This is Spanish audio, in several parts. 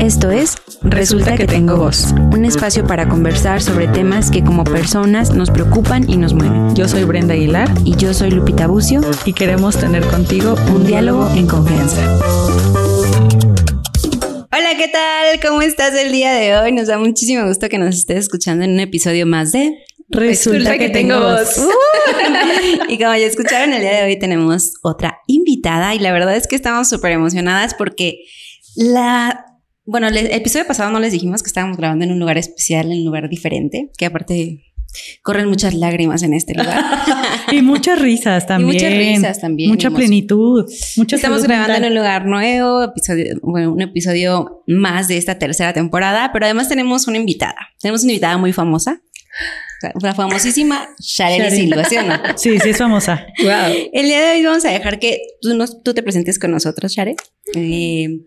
Esto es Resulta que tengo voz, un espacio para conversar sobre temas que como personas nos preocupan y nos mueven. Yo soy Brenda Aguilar Y yo soy Lupita Bucio y queremos tener contigo un diálogo en confianza. Hola, ¿qué tal? ¿Cómo estás el día de hoy? Nos da muchísimo gusto que nos estés escuchando en un episodio más de Resulta, que, tengo voz. y como ya escucharon, el día de hoy tenemos otra invitada y la verdad es que estamos súper emocionadas porque la bueno, el episodio pasado no les dijimos que estábamos grabando en un lugar especial, en un lugar diferente, que aparte corren muchas lágrimas en este lugar. y muchas risas también. muchas risas también. Mucha plenitud. Mucha Estamos grabando en un lugar nuevo, episodio, bueno, un episodio más de esta tercera temporada, pero además tenemos una invitada. Tenemos una invitada muy famosa. La famosísima Share Silva, ¿sí o no? Sí, sí es famosa. Wow. El día de hoy vamos a dejar que tú, nos, tú te presentes con nosotros, Share. Eh,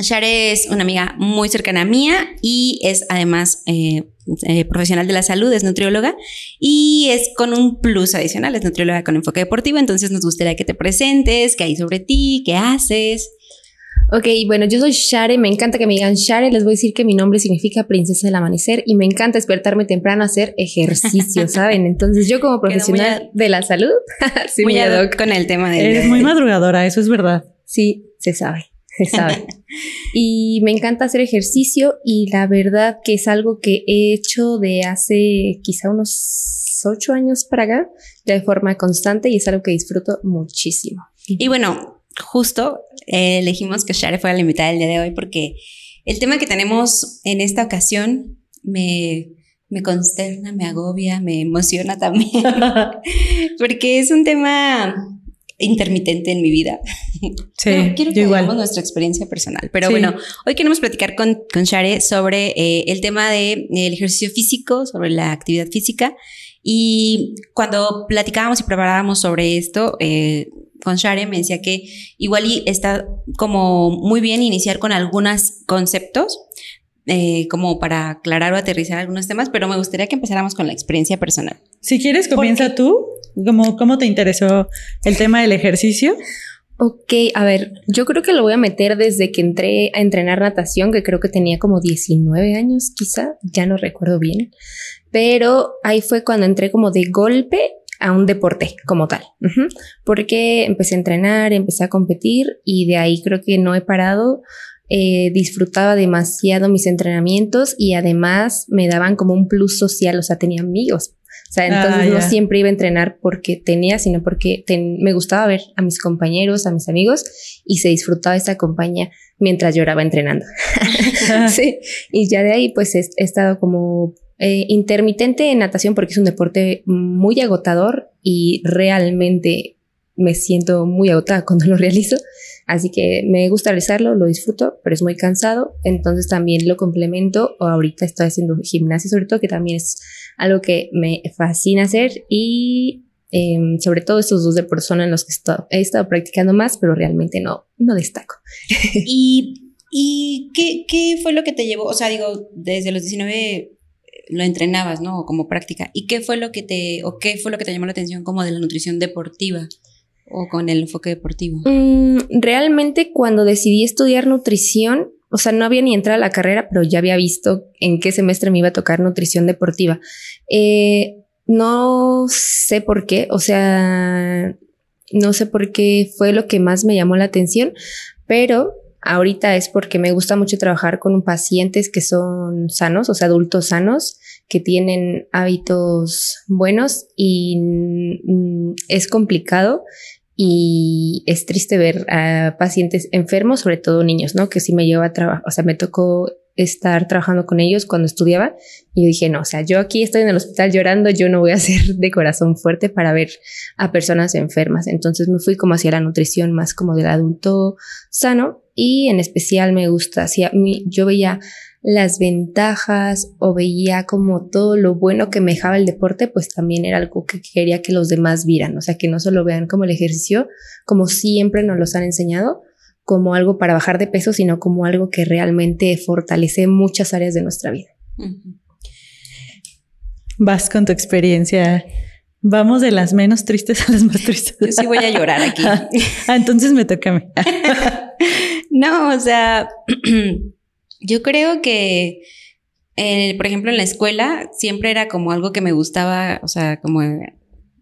Share es una amiga muy cercana a mía y es además eh, eh, profesional de la salud, es nutrióloga y es con un plus adicional, es nutrióloga con enfoque deportivo, entonces nos gustaría que te presentes, qué hay sobre ti, qué haces. Ok, bueno, yo soy Share, me encanta que me digan Share, les voy a decir que mi nombre significa princesa del amanecer y me encanta despertarme temprano a hacer ejercicio, ¿saben? Entonces yo como profesional de la salud, sí, muy ad hoc con el tema de... Es muy madrugadora, eso es verdad. Sí, se sabe se sabe. y me encanta hacer ejercicio y la verdad que es algo que he hecho de hace quizá unos ocho años para acá, de forma constante y es algo que disfruto muchísimo. Y bueno, justo eh, elegimos que Share fuera la invitada del día de hoy porque el tema que tenemos en esta ocasión me, me consterna, me agobia, me emociona también, porque es un tema intermitente en mi vida. Sí, quiero que igual. nuestra experiencia personal. Pero bueno, hoy queremos platicar con, con Share sobre eh, el tema del de, el ejercicio físico, sobre la actividad física. Y cuando platicábamos y preparábamos sobre esto, eh, con Share me decía que igual y está como muy bien iniciar con algunos conceptos, eh, como para aclarar o aterrizar algunos temas, pero me gustaría que empezáramos con la experiencia personal. Si quieres, comienza tú. ¿Cómo, ¿Cómo te interesó el tema del ejercicio? Ok, a ver, yo creo que lo voy a meter desde que entré a entrenar natación, que creo que tenía como 19 años quizá, ya no recuerdo bien, pero ahí fue cuando entré como de golpe a un deporte como tal, porque empecé a entrenar, empecé a competir y de ahí creo que no he parado. Eh, disfrutaba demasiado mis entrenamientos y además me daban como un plus social, o sea, tenía amigos o sea, entonces ah, no siempre iba a entrenar porque tenía, sino porque me gustaba ver a mis compañeros, a mis amigos y se disfrutaba esta compañía mientras lloraba entrenando. sí, y ya de ahí pues he, estado como eh, intermitente en natación porque es un deporte muy agotador y realmente me siento muy agotada cuando lo realizo. Así que me gusta realizarlo, lo disfruto, pero es muy cansado. Entonces también lo complemento. O ahorita estoy haciendo gimnasia, sobre todo, que también es algo que me fascina hacer. Y em, sobre todo estos dos de persona en los que he estado practicando más, pero realmente no, no destaco. ¿Y, y qué, qué fue lo que te llevó? O sea, digo, desde los 19 eh, lo entrenabas, ¿no? Como práctica. ¿Y qué fue lo que te, o qué fue lo que te llamó la atención como de la nutrición deportiva? O con el enfoque deportivo? Mm, realmente cuando decidí estudiar nutrición, o sea, no había ni entrado a la carrera, pero ya había visto en qué semestre me iba a tocar nutrición deportiva. Eh, no sé por qué, o sea, no sé por qué fue lo que más me llamó la atención, pero ahorita es porque me gusta mucho trabajar con pacientes que son sanos, o sea, adultos sanos, que tienen hábitos buenos y mm, es complicado y es triste ver a pacientes enfermos, sobre todo niños, ¿no? Que sí me lleva a trabajar, o sea, me tocó estar trabajando con ellos cuando estudiaba y yo dije, no, o sea, yo aquí estoy en el hospital llorando, yo no voy a ser de corazón fuerte para ver a personas enfermas. Entonces me fui como hacia la nutrición más como del adulto sano y en especial me gusta, hacia mí, yo veía las ventajas o veía como todo lo bueno que me dejaba el deporte, pues también era algo que quería que los demás vieran, o sea, que no solo vean como el ejercicio, como siempre nos los han enseñado, como algo para bajar de peso, sino como algo que realmente fortalece muchas áreas de nuestra vida. Vas con tu experiencia. Vamos de las menos tristes a las más tristes. Yo sí voy a llorar aquí. ah, entonces me toca a mí. no, o sea, Yo creo que, eh, por ejemplo, en la escuela siempre era como algo que me gustaba, o sea, como,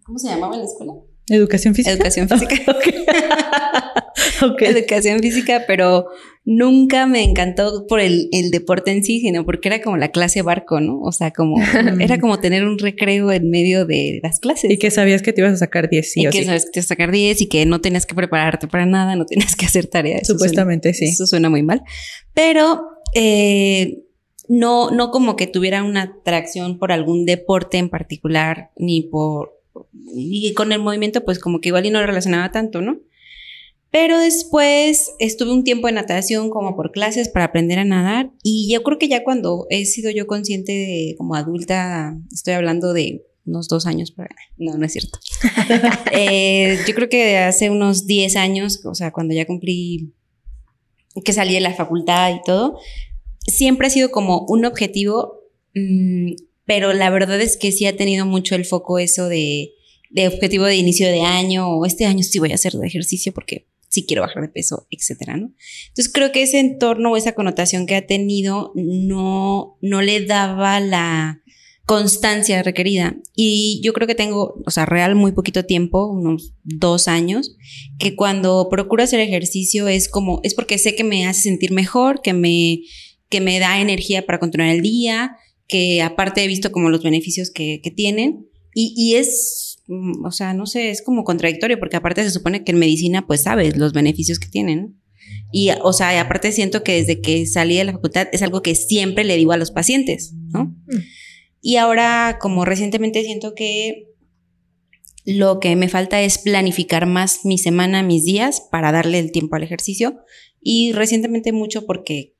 ¿cómo se llamaba en la escuela? Educación física. Educación física. Educación física, pero nunca me encantó por el, el, deporte en sí, sino porque era como la clase barco, ¿no? O sea, como era como tener un recreo en medio de las clases. Y que sabías que te ibas a sacar 10, sí. Y que sabías que te ibas a sacar 10 y que no tenías que prepararte para nada, no tenías que hacer tareas. Supuestamente, sí. Eso suena muy mal. Pero eh, no, no como que tuviera una atracción por algún deporte en particular, ni por. Y con el movimiento, pues como que igual y no relacionaba tanto, ¿no? Pero después estuve un tiempo en natación como por clases para aprender a nadar y yo creo que ya cuando he sido yo consciente de como adulta, estoy hablando de unos dos años, pero no, no es cierto. eh, yo creo que hace unos 10 años, o sea, cuando ya cumplí que salí de la facultad y todo, siempre ha sido como un objetivo, mmm, pero la verdad es que sí ha tenido mucho el foco eso de, de objetivo de inicio de año o este año sí voy a hacer de ejercicio porque si quiero bajar de peso, etcétera, ¿no? Entonces creo que ese entorno o esa connotación que ha tenido no, no le daba la constancia requerida. Y yo creo que tengo, o sea, real muy poquito tiempo, unos dos años, que cuando procuro hacer ejercicio es como, es porque sé que me hace sentir mejor, que me, que me da energía para continuar el día, que aparte he visto como los beneficios que, que tienen. Y, y es Mm, o sea, no sé, es como contradictorio porque aparte se supone que en medicina pues sabes los beneficios que tienen. Y, o sea, aparte siento que desde que salí de la facultad es algo que siempre le digo a los pacientes, ¿no? Mm. Y ahora, como recientemente siento que lo que me falta es planificar más mi semana, mis días para darle el tiempo al ejercicio. Y recientemente mucho porque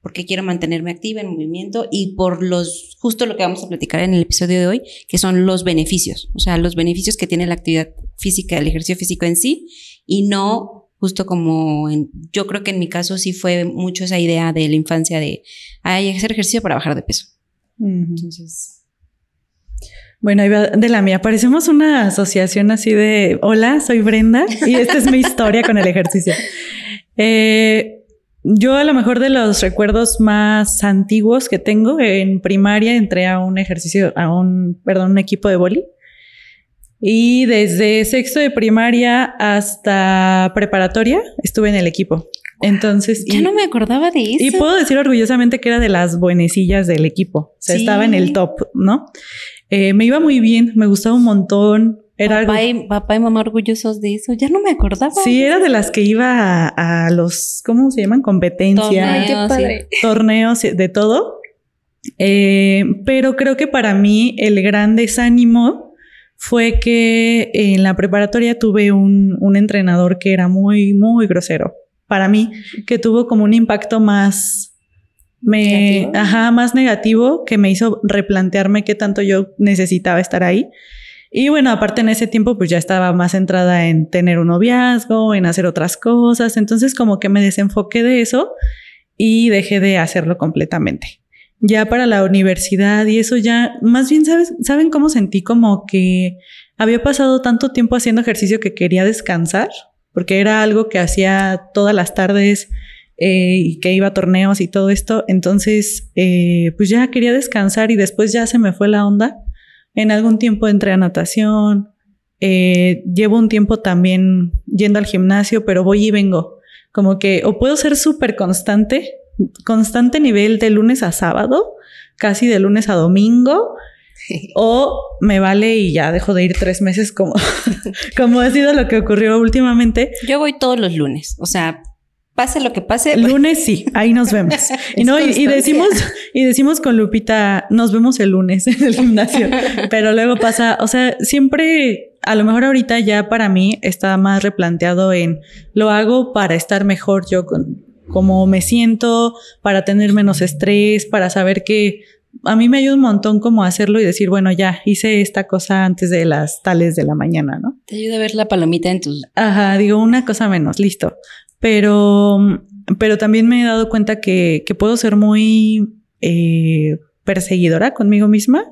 porque quiero mantenerme activa en movimiento y por los, justo lo que vamos a platicar en el episodio de hoy, que son los beneficios, o sea, los beneficios que tiene la actividad física, el ejercicio físico en sí, y no justo como en, yo creo que en mi caso sí fue mucho esa idea de la infancia de, que hacer ejercicio para bajar de peso. Entonces... Bueno, ahí va de la mía. Parecemos una asociación así de, hola, soy Brenda y esta es mi historia con el ejercicio. Eh, yo a lo mejor de los recuerdos más antiguos que tengo, en primaria entré a un ejercicio, a un, perdón, un equipo de boli. Y desde sexto de primaria hasta preparatoria estuve en el equipo. Entonces. Ya no me acordaba de eso. Y puedo decir orgullosamente que era de las buenecillas del equipo. O sea, estaba en el top, ¿no? Eh, me iba muy bien, me gustaba un montón. Era papá, y, papá y mamá orgullosos de eso. Ya no me acordaba. Sí, era de las que iba a, los, ¿cómo se llaman? Competencias. Torneos, torneos de todo. Eh, pero creo que para mí el gran desánimo fue que en la preparatoria tuve un, un entrenador que era muy, muy grosero. Para mí, que tuvo como un impacto más, me, ajá, más negativo que me hizo replantearme qué tanto yo necesitaba estar ahí. Y bueno, aparte en ese tiempo pues ya estaba más centrada en tener un noviazgo, en hacer otras cosas, entonces como que me desenfoqué de eso y dejé de hacerlo completamente. Ya para la universidad y eso ya, más bien, ¿sabes? ¿saben cómo sentí como que había pasado tanto tiempo haciendo ejercicio que quería descansar? Porque era algo que hacía todas las tardes eh, y que iba a torneos y todo esto. Entonces, eh, pues ya quería descansar y después ya se me fue la onda en algún tiempo entré a natación. Eh, llevo un tiempo también yendo al gimnasio, pero voy y vengo. Como que o puedo ser súper constante, constante nivel de lunes a sábado, casi de lunes a domingo, o me vale y ya dejo de ir tres meses como, como ha sido lo que ocurrió últimamente. Yo voy todos los lunes, o sea, pase lo que pase. Lunes sí, ahí nos vemos. y no, y, decimos, y decimos con Lupita, nos vemos el lunes en el gimnasio. Pero luego pasa, o sea, siempre, a lo mejor ahorita ya para mí está más replanteado en lo hago para estar mejor yo con cómo me siento, para tener menos estrés, para saber que a mí me ayuda un montón como hacerlo y decir, bueno, ya hice esta cosa antes de las tales de la mañana, ¿no? Te ayuda a ver la palomita en tus... Ajá, digo, una cosa menos, listo pero, pero también me he dado cuenta que, que puedo ser muy eh, perseguidora conmigo misma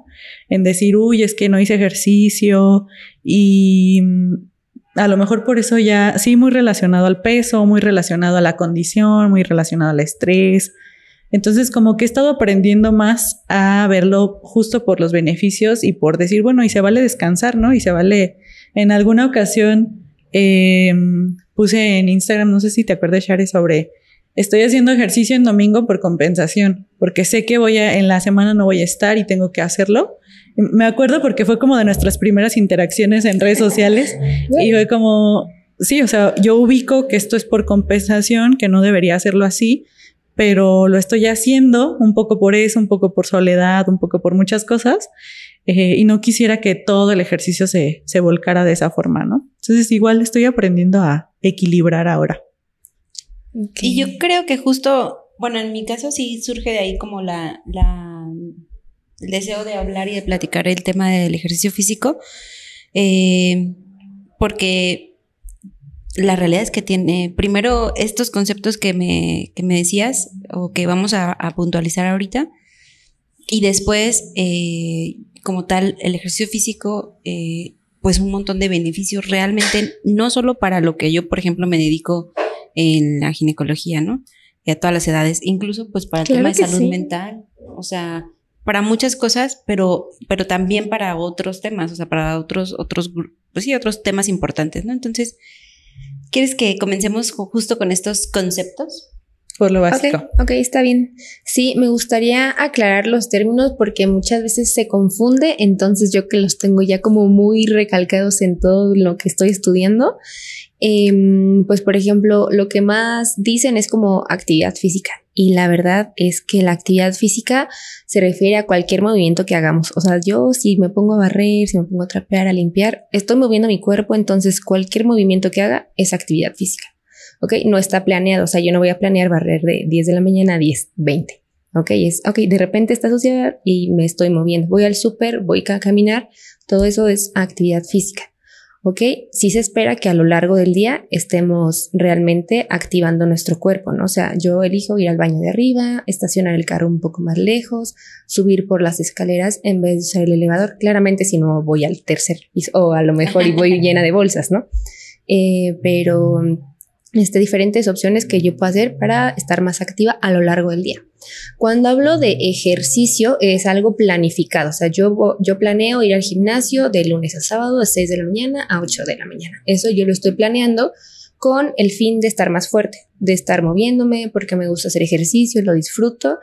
en decir, uy, es que no hice ejercicio y a lo mejor por eso ya, sí, muy relacionado al peso, muy relacionado a la condición, muy relacionado al estrés. Entonces, como que he estado aprendiendo más a verlo justo por los beneficios y por decir, bueno, y se vale descansar, ¿no? Y se vale, en alguna ocasión em, puse en Instagram, no sé si te acuerdas, Share, sobre, estoy haciendo ejercicio en domingo por compensación, porque sé que voy a, en la semana no voy a estar y tengo que hacerlo. Me acuerdo porque fue como de nuestras primeras interacciones en redes sociales y fue como, sí, o sea, yo ubico que esto es por compensación, que no debería hacerlo así, pero lo estoy haciendo un poco por eso, un poco por soledad, un poco por muchas cosas. Eh, y no quisiera que todo el ejercicio se, se volcara de esa forma, ¿no? Entonces igual estoy aprendiendo a equilibrar ahora. Y yo creo que justo, bueno, en mi caso sí surge de ahí como la, la el deseo de hablar y de platicar el tema del ejercicio físico, eh, porque la realidad es que tiene, primero, estos conceptos que me, que me decías o que vamos a, puntualizar ahorita, y después, eh, como tal, el ejercicio físico, eh, pues un montón de beneficios realmente, no solo para lo que yo, por ejemplo, me dedico en la ginecología, ¿no? Y a todas las edades, incluso pues para el tema de salud mental, o sea, para muchas cosas, pero, pero también para otros temas, o sea, para otros, otros, pues sí, otros temas importantes, ¿no? Entonces, ¿Quieres que comencemos justo con estos conceptos? Por lo básico. Ok, okay está bien. Sí, me gustaría aclarar los términos porque muchas veces se confunde, entonces yo que los tengo ya como muy recalcados en todo lo que estoy estudiando, Em, pues por ejemplo, lo que más dicen es como actividad física. Y la verdad es que la actividad física se refiere a cualquier movimiento que hagamos. O sea, yo si me pongo a barrer, si me pongo a trapear, a limpiar, estoy moviendo mi cuerpo, entonces cualquier movimiento que haga es actividad física. ¿Ok? No está planeado. O sea, yo no voy a planear barrer de 10 de la mañana a 10, 20. ¿Ok? Es, ok, de repente está asociada y me estoy moviendo. Voy al súper, voy a caminar. Todo eso es actividad física. ¿Ok? Sí se espera que a lo largo del día estemos realmente activando nuestro cuerpo, ¿no? O sea, yo elijo ir al baño de arriba, estacionar el carro un poco más lejos, subir por las escaleras en vez de usar el elevador. Claramente si no voy al tercer piso o a lo mejor y voy llena de bolsas, ¿no? Eh, pero este, diferentes opciones que yo puedo hacer para estar más activa a lo largo del día. Cuando hablo de ejercicio es algo planificado, o sea, yo, yo planeo ir al gimnasio de lunes a sábado de 6 de la mañana a 8 de la mañana. Eso yo lo estoy planeando con el fin de estar más fuerte, de estar moviéndome, porque me gusta hacer ejercicio, lo disfruto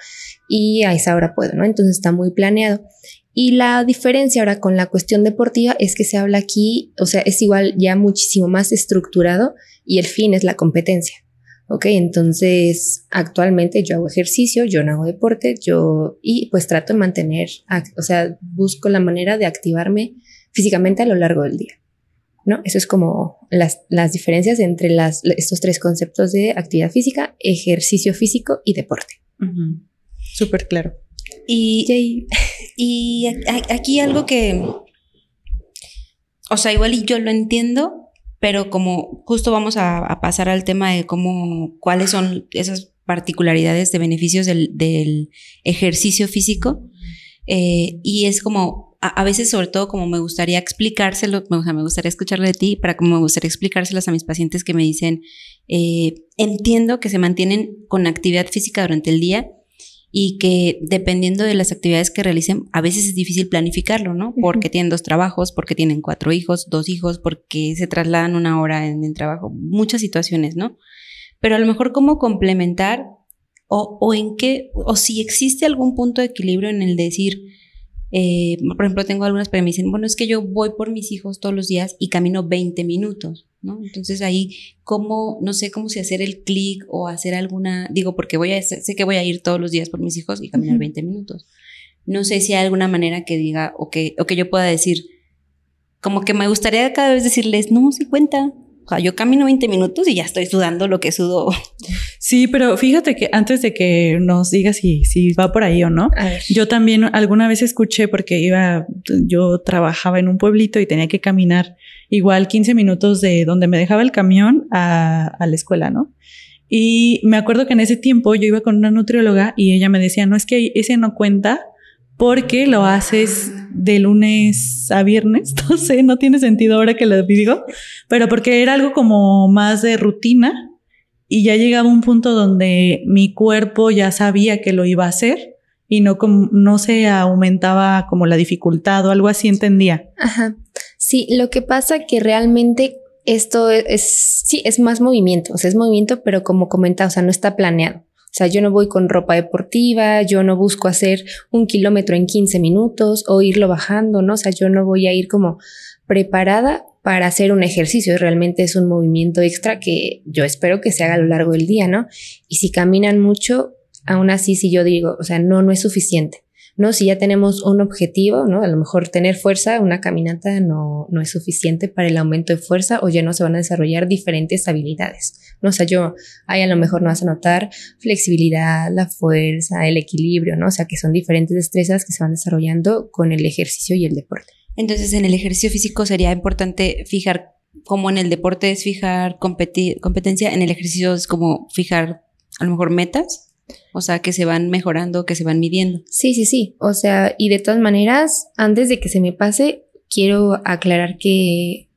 y a esa hora puedo, ¿no? Entonces está muy planeado. Y la diferencia ahora con la cuestión deportiva es que se habla aquí, o sea, es igual ya muchísimo más estructurado y el fin es la competencia. Ok, entonces actualmente yo hago ejercicio, yo no hago deporte, yo y pues trato de mantener, o sea, busco la manera de activarme físicamente a lo largo del día. ¿No? Eso es como las, las diferencias entre las, estos tres conceptos de actividad física, ejercicio físico y deporte. Súper claro. Y, y aquí algo que, o sea, igual y yo lo entiendo, pero como justo vamos a, pasar al tema de cómo, cuáles son esas particularidades de beneficios del, ejercicio físico, eh, y es como, a, veces sobre todo como me gustaría explicárselo, o sea, me gustaría escucharlo de ti, para como me gustaría explicárselas a mis pacientes que me dicen, eh, entiendo que se mantienen con actividad física durante el día, y que dependiendo de las actividades que realicen, a veces es difícil planificarlo, ¿no? Porque tienen dos trabajos, porque tienen cuatro hijos, dos hijos, porque se trasladan una hora en el trabajo, muchas situaciones, ¿no? Pero a lo mejor cómo complementar o, o en qué, o si existe algún punto de equilibrio en el decir, eh, por ejemplo, tengo algunas que me dicen, bueno, es que yo voy por mis hijos todos los días y camino 20 minutos. ¿no? Entonces ahí, ¿cómo, no sé cómo si hacer el clic o hacer alguna, digo, porque voy a, sé que voy a ir todos los días por mis hijos y caminar 20 minutos. No sé si hay alguna manera que diga o que, o que yo pueda decir, como que me gustaría cada vez decirles, no, sí cuenta. O sea, yo camino 20 minutos y ya estoy sudando lo que sudo. Sí, pero fíjate que antes de que nos digas si, si va por ahí o no, yo también alguna vez escuché porque iba, yo trabajaba en un pueblito y tenía que caminar igual 15 minutos de donde me dejaba el camión a, la escuela, ¿no? Y me acuerdo que en ese tiempo yo iba con una nutrióloga y ella me decía, no es que ese no cuenta porque lo haces de lunes a viernes, no sé, no tiene sentido ahora que lo digo, pero porque era algo como más de rutina y ya llegaba un punto donde mi cuerpo ya sabía que lo iba a hacer y no, no se aumentaba como la dificultad o algo así entendía. Ajá. Sí, lo que pasa que realmente esto es, sí, es más movimiento, o sea, es movimiento, pero como comentaba, o sea, no está planeado. O sea, yo no voy con ropa deportiva, yo no busco hacer un kilómetro en 15 minutos o irlo bajando, ¿no? O sea, yo no voy a ir como preparada para hacer un ejercicio. Realmente es un movimiento extra que yo espero que se haga a lo largo del día, ¿no? Y si caminan mucho, aún así, si yo digo, o sea, no, no es suficiente. ¿No? Si ya tenemos un objetivo, ¿no? A lo mejor tener fuerza, una caminata no, no es suficiente para el aumento de fuerza o ya no se van a desarrollar diferentes habilidades, ¿no? O sea, yo ahí a lo mejor no vas a notar flexibilidad, la fuerza, el equilibrio, ¿no? O sea, que son diferentes destrezas que se van desarrollando con el ejercicio y el deporte. Entonces, en el ejercicio físico sería importante fijar, como en el deporte es fijar competencia, en el ejercicio es como fijar a lo mejor metas. O sea, que se van mejorando, que se van midiendo. Sí, sí, sí. O sea, y de todas maneras, antes de que se me pase, quiero aclarar que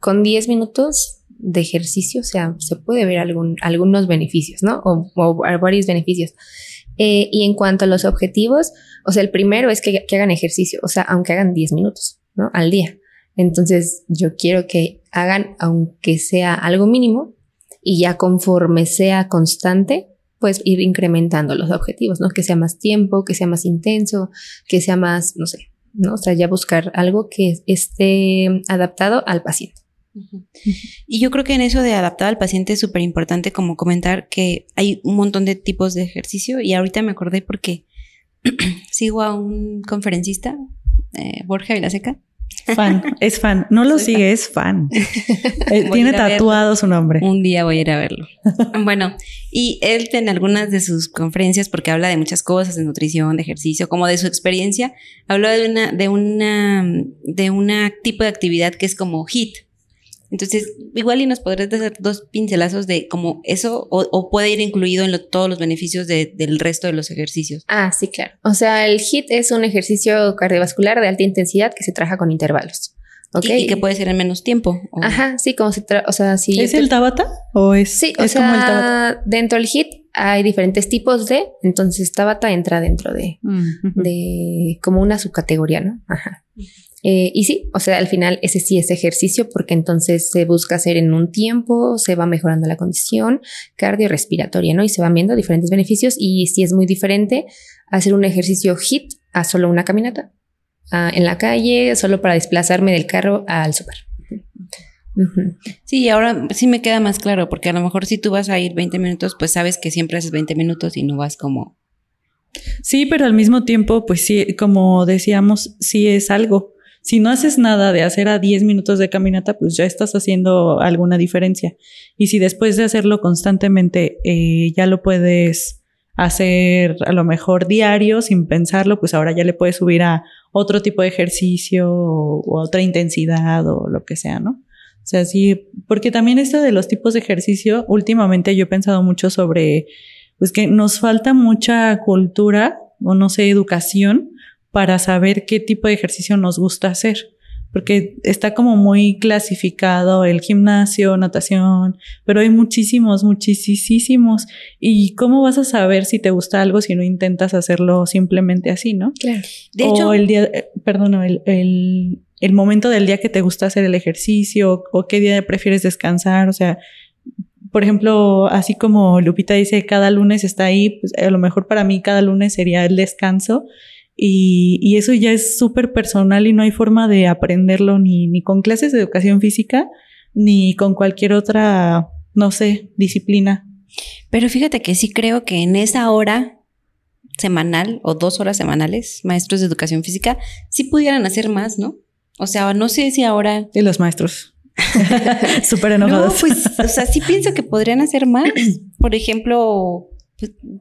con 10 minutos de ejercicio, o sea, se puede ver algún, algunos beneficios, ¿no? O, varios beneficios. Eh, y en cuanto a los objetivos, o sea, el primero es que, que hagan ejercicio, o sea, aunque hagan 10 minutos, ¿no? Al día. Entonces, yo quiero que hagan, aunque sea algo mínimo, y ya conforme sea constante, pues ir incrementando los objetivos, ¿no? Que sea más tiempo, que sea más intenso, que sea más, no sé, ¿no? O sea, ya buscar algo que esté adaptado al paciente. Y yo creo que en eso de adaptado al paciente es súper importante como comentar que hay un montón de tipos de ejercicio y ahorita me acordé porque sigo a un conferencista, eh, Borja Vilaseca, Fan, es fan. No lo sigue, es fan. Eh, tiene tatuado su nombre. Un día voy a ir a verlo. bueno, y él en algunas de sus conferencias, porque habla de muchas cosas, de nutrición, de ejercicio, como de su experiencia, habló de una, de una, de una tipo de actividad que es como HIT, entonces, igual y nos podrías dar dos pincelazos de cómo eso o, puede ir incluido en todos los beneficios del resto de los ejercicios. Ah, sí, claro. O sea, el HIT es un ejercicio cardiovascular de alta intensidad que se trabaja con intervalos. ¿okay? Y, que puede ser en menos tiempo. Ajá, sí, como se o sea, si ¿Es el Tabata o es, sí, o sea, como el Tabata? Dentro del HIT hay diferentes tipos de, entonces Tabata entra dentro de, mm, de como una subcategoría, ¿no? Ajá. Eh, y sí, o sea, al final ese sí es ejercicio porque entonces se busca hacer en un tiempo, se va mejorando la condición cardiorrespiratoria, ¿no? Y se van viendo diferentes beneficios y sí es muy diferente hacer un ejercicio HIT a solo una caminata en la calle, solo para desplazarme del carro al súper. Sí, ahora sí me queda más claro, porque a lo mejor si tú vas a ir 20 minutos, pues sabes que siempre haces 20 minutos y no vas como... Sí, pero al mismo tiempo, pues sí, como decíamos, sí es algo. Si no haces nada de hacer a 10 minutos de caminata, pues ya estás haciendo alguna diferencia. Y si después de hacerlo constantemente eh, ya lo puedes hacer a lo mejor diario sin pensarlo, pues ahora ya le puedes subir a otro tipo de ejercicio o, a otra intensidad o lo que sea, ¿no? O sea, sí, porque también esto de los tipos de ejercicio, últimamente yo he pensado mucho sobre, pues que nos falta mucha cultura o no sé, educación para saber qué tipo de ejercicio nos gusta hacer. Porque está como muy clasificado el gimnasio, natación, pero hay muchísimos, muchísimos. ¿Y cómo vas a saber si te gusta algo si no intentas hacerlo simplemente así, no? Claro. De o hecho, el día, eh, perdón, el, el, el momento del día que te gusta hacer el ejercicio o qué día prefieres descansar, o sea, por ejemplo, así como Lupita dice, cada lunes está ahí, pues a lo mejor para mí cada lunes sería el descanso y, eso ya es súper personal y no hay forma de aprenderlo ni, ni con clases de educación física, ni con cualquier otra, no sé, disciplina. Pero fíjate que sí creo que en esa hora semanal o dos horas semanales, maestros de educación física, sí pudieran hacer más, ¿no? O sea, no sé si ahora... Y los maestros. Súper enojados. No, pues, o sea, sí pienso que podrían hacer más. Por ejemplo,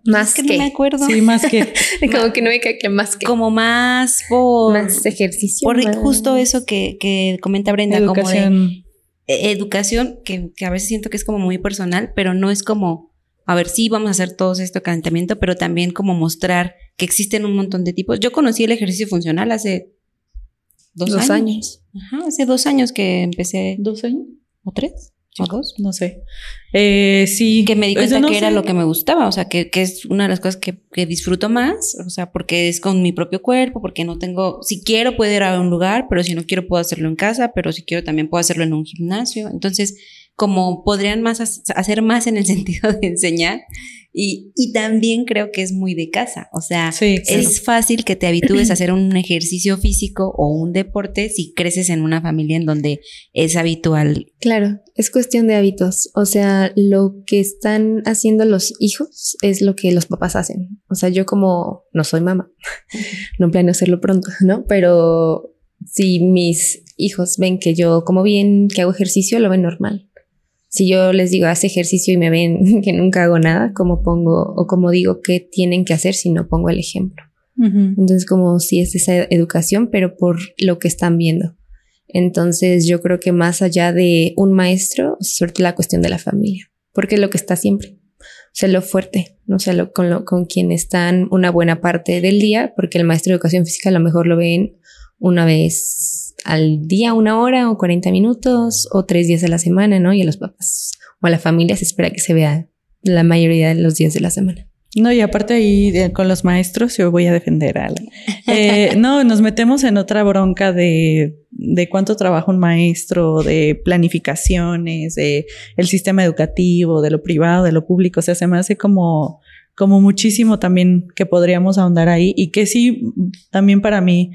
más que, no me acuerdo. Sí, más que. como que no me cae que más que. Como más por. Más ejercicio. Por justo eso que, que comenta Brenda, educación. como de e, educación, que, que, a veces siento que es como muy personal, pero no es como, a ver, sí, vamos a hacer todo esto calentamiento, pero también como mostrar que existen un montón de tipos. Yo conocí el ejercicio funcional hace dos, años. Ajá, hace dos años que empecé. ¿Dos años? ¿O tres? No sé. Eh, sí. Que me di cuenta que era lo que me gustaba, o sea, que, que es una de las cosas que, que, disfruto más, o sea, porque es con mi propio cuerpo, porque no tengo, si quiero puedo ir a un lugar, pero si no quiero puedo hacerlo en casa, pero si quiero también puedo hacerlo en un gimnasio. Entonces, como podrían más hacer más en el sentido de enseñar, y, y, también creo que es muy de casa. O sea, es fácil que te habitúes a hacer un ejercicio físico o un deporte si creces en una familia en donde es habitual. Claro, es cuestión de hábitos. O sea, lo que están haciendo los hijos es lo que los papás hacen. O sea, yo como no soy mamá, no planeo hacerlo pronto, ¿no? Pero si mis hijos ven que yo como bien, que hago ejercicio, lo ven normal si yo les digo, haz ejercicio y me ven que nunca hago nada, como pongo o como digo qué tienen que hacer si no pongo el ejemplo. Entonces, como si es esa educación, pero por lo que están viendo. Entonces, yo creo que más allá de un maestro, suerte la cuestión de la familia, porque es lo que está siempre. O sea, lo fuerte, no sé, lo, con, lo, con quien están una buena parte del día, porque el maestro de educación física a lo mejor lo ven una vez al día una hora o 40 minutos o tres días de la semana, ¿no? Y a los papás o a la familia se espera que se vea la mayoría de los días de la semana. No, y aparte ahí con los maestros yo voy a defender a eh, no, nos metemos en otra bronca de, de cuánto trabaja un maestro, de planificaciones, de el sistema educativo, de lo privado, de lo público. O sea, se me hace como, como muchísimo también que podríamos ahondar ahí y que sí, también para mí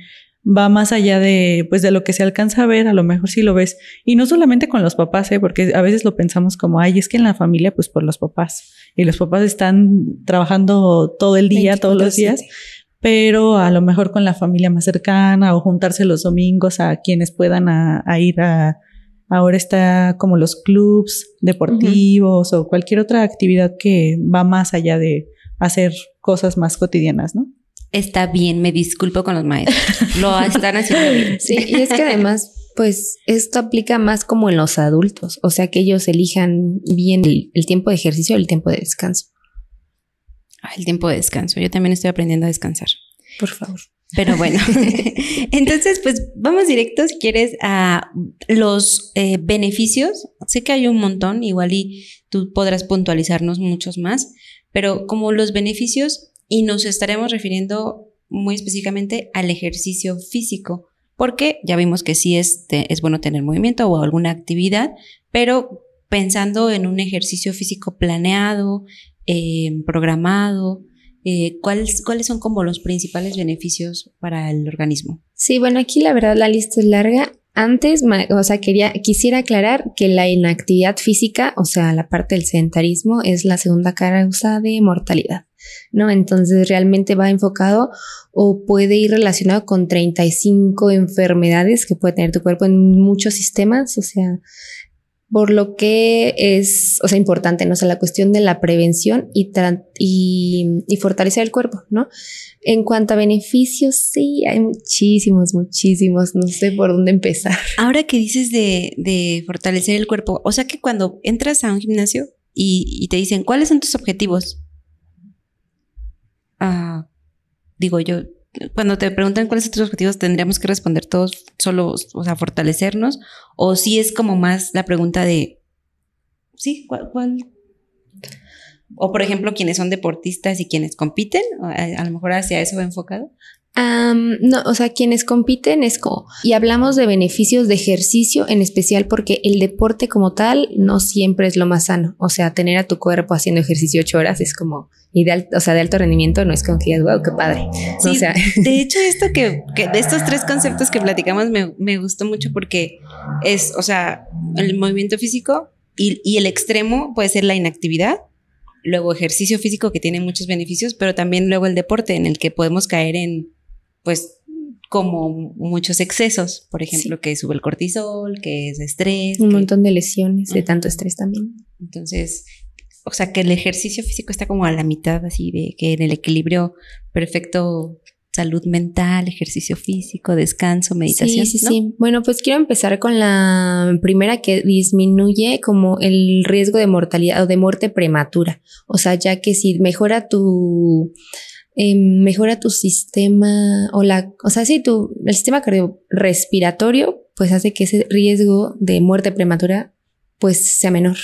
va más allá de, pues, de lo que se alcanza a ver, a lo mejor sí lo ves. Y no solamente con los papás, ¿eh? porque a veces lo pensamos como, ay, es que en la familia, pues por los papás. Y los papás están trabajando todo el día, todos los días. Pero a lo mejor con la familia más cercana o juntarse los domingos a quienes puedan a, ir a, ahora está como los clubs deportivos o cualquier otra actividad que va más allá de hacer cosas más cotidianas, ¿no? Está bien, me disculpo con los maestros. Lo están haciendo bien. Sí, y es que además, pues esto aplica más como en los adultos, o sea, que ellos elijan bien el, tiempo de ejercicio o el tiempo de descanso. Ah, el tiempo de descanso. Yo también estoy aprendiendo a descansar. Por favor. Pero bueno, entonces pues vamos directo si quieres a los eh, beneficios. Sé que hay un montón, igual y tú podrás puntualizarnos muchos más, pero como los beneficios y nos estaremos refiriendo muy específicamente al ejercicio físico, porque ya vimos que sí es, es bueno tener movimiento o alguna actividad, pero pensando en un ejercicio físico planeado, eh, programado, eh, ¿cuáles, ¿cuáles son como los principales beneficios para el organismo? Sí, bueno, aquí la verdad la lista es larga. Antes, o sea, quería, quisiera aclarar que la inactividad física, o sea, la parte del sedentarismo, es la segunda causa de mortalidad. ¿No? Entonces realmente va enfocado o puede ir relacionado con 35 enfermedades que puede tener tu cuerpo en muchos sistemas, o sea, por lo que es, o sea, importante, ¿no? O la cuestión de la prevención y, y, fortalecer el cuerpo, ¿no? En cuanto a beneficios, sí, hay muchísimos, muchísimos, no sé por dónde empezar. Ahora que dices de, de fortalecer el cuerpo, o sea que cuando entras a un gimnasio y te dicen, ¿cuáles son tus objetivos? Ah, digo yo, cuando te preguntan cuáles son tus objetivos, tendríamos que responder todos solo, o sea, fortalecernos, o si es como más la pregunta de, sí, ¿cuál? O por ejemplo, quienes son deportistas y quienes compiten, a, lo mejor hacia eso va enfocado no, o sea, quienes compiten es como, y hablamos de beneficios de ejercicio en especial porque el deporte como tal no siempre es lo más sano. O sea, tener a tu cuerpo haciendo ejercicio ocho horas es como ideal, o sea, de alto rendimiento no es como que digas, wow, qué padre. o sea, de hecho, esto que, de estos tres conceptos que platicamos me, me, gustó mucho porque es, o sea, el movimiento físico y, y el extremo puede ser la inactividad luego ejercicio físico que tiene muchos beneficios, pero también luego el deporte en el que podemos caer en pues como muchos excesos, por ejemplo, que sube el cortisol, que es estrés. Un montón de lesiones de tanto estrés también. Entonces, o sea, que el ejercicio físico está como a la mitad, así de que en el equilibrio perfecto salud mental, ejercicio físico, descanso, meditación. Sí, sí, sí. Bueno, pues quiero empezar con la primera que disminuye como el riesgo de mortalidad o de muerte prematura. O sea, ya que si mejora tu Em, mejora tu sistema o la, o sea, si tu, el sistema cardiorrespiratorio, pues hace que ese riesgo de muerte prematura pues sea menor.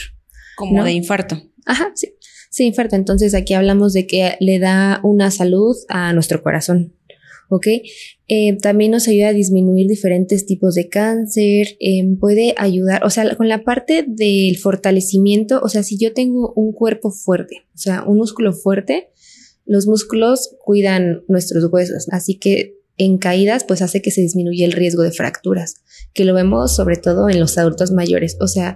Como de infarto. Ajá, sí. Sí, infarto. Entonces aquí hablamos de que le da una salud a nuestro corazón. ¿ok? Eh, también nos ayuda a disminuir diferentes tipos de cáncer, em, puede ayudar, o sea, con la parte del fortalecimiento, o sea, si yo tengo un cuerpo fuerte, o sea, un músculo fuerte, los músculos cuidan nuestros huesos, así que en caídas pues hace que se disminuya el riesgo de fracturas, que lo vemos sobre todo en los adultos mayores, o sea,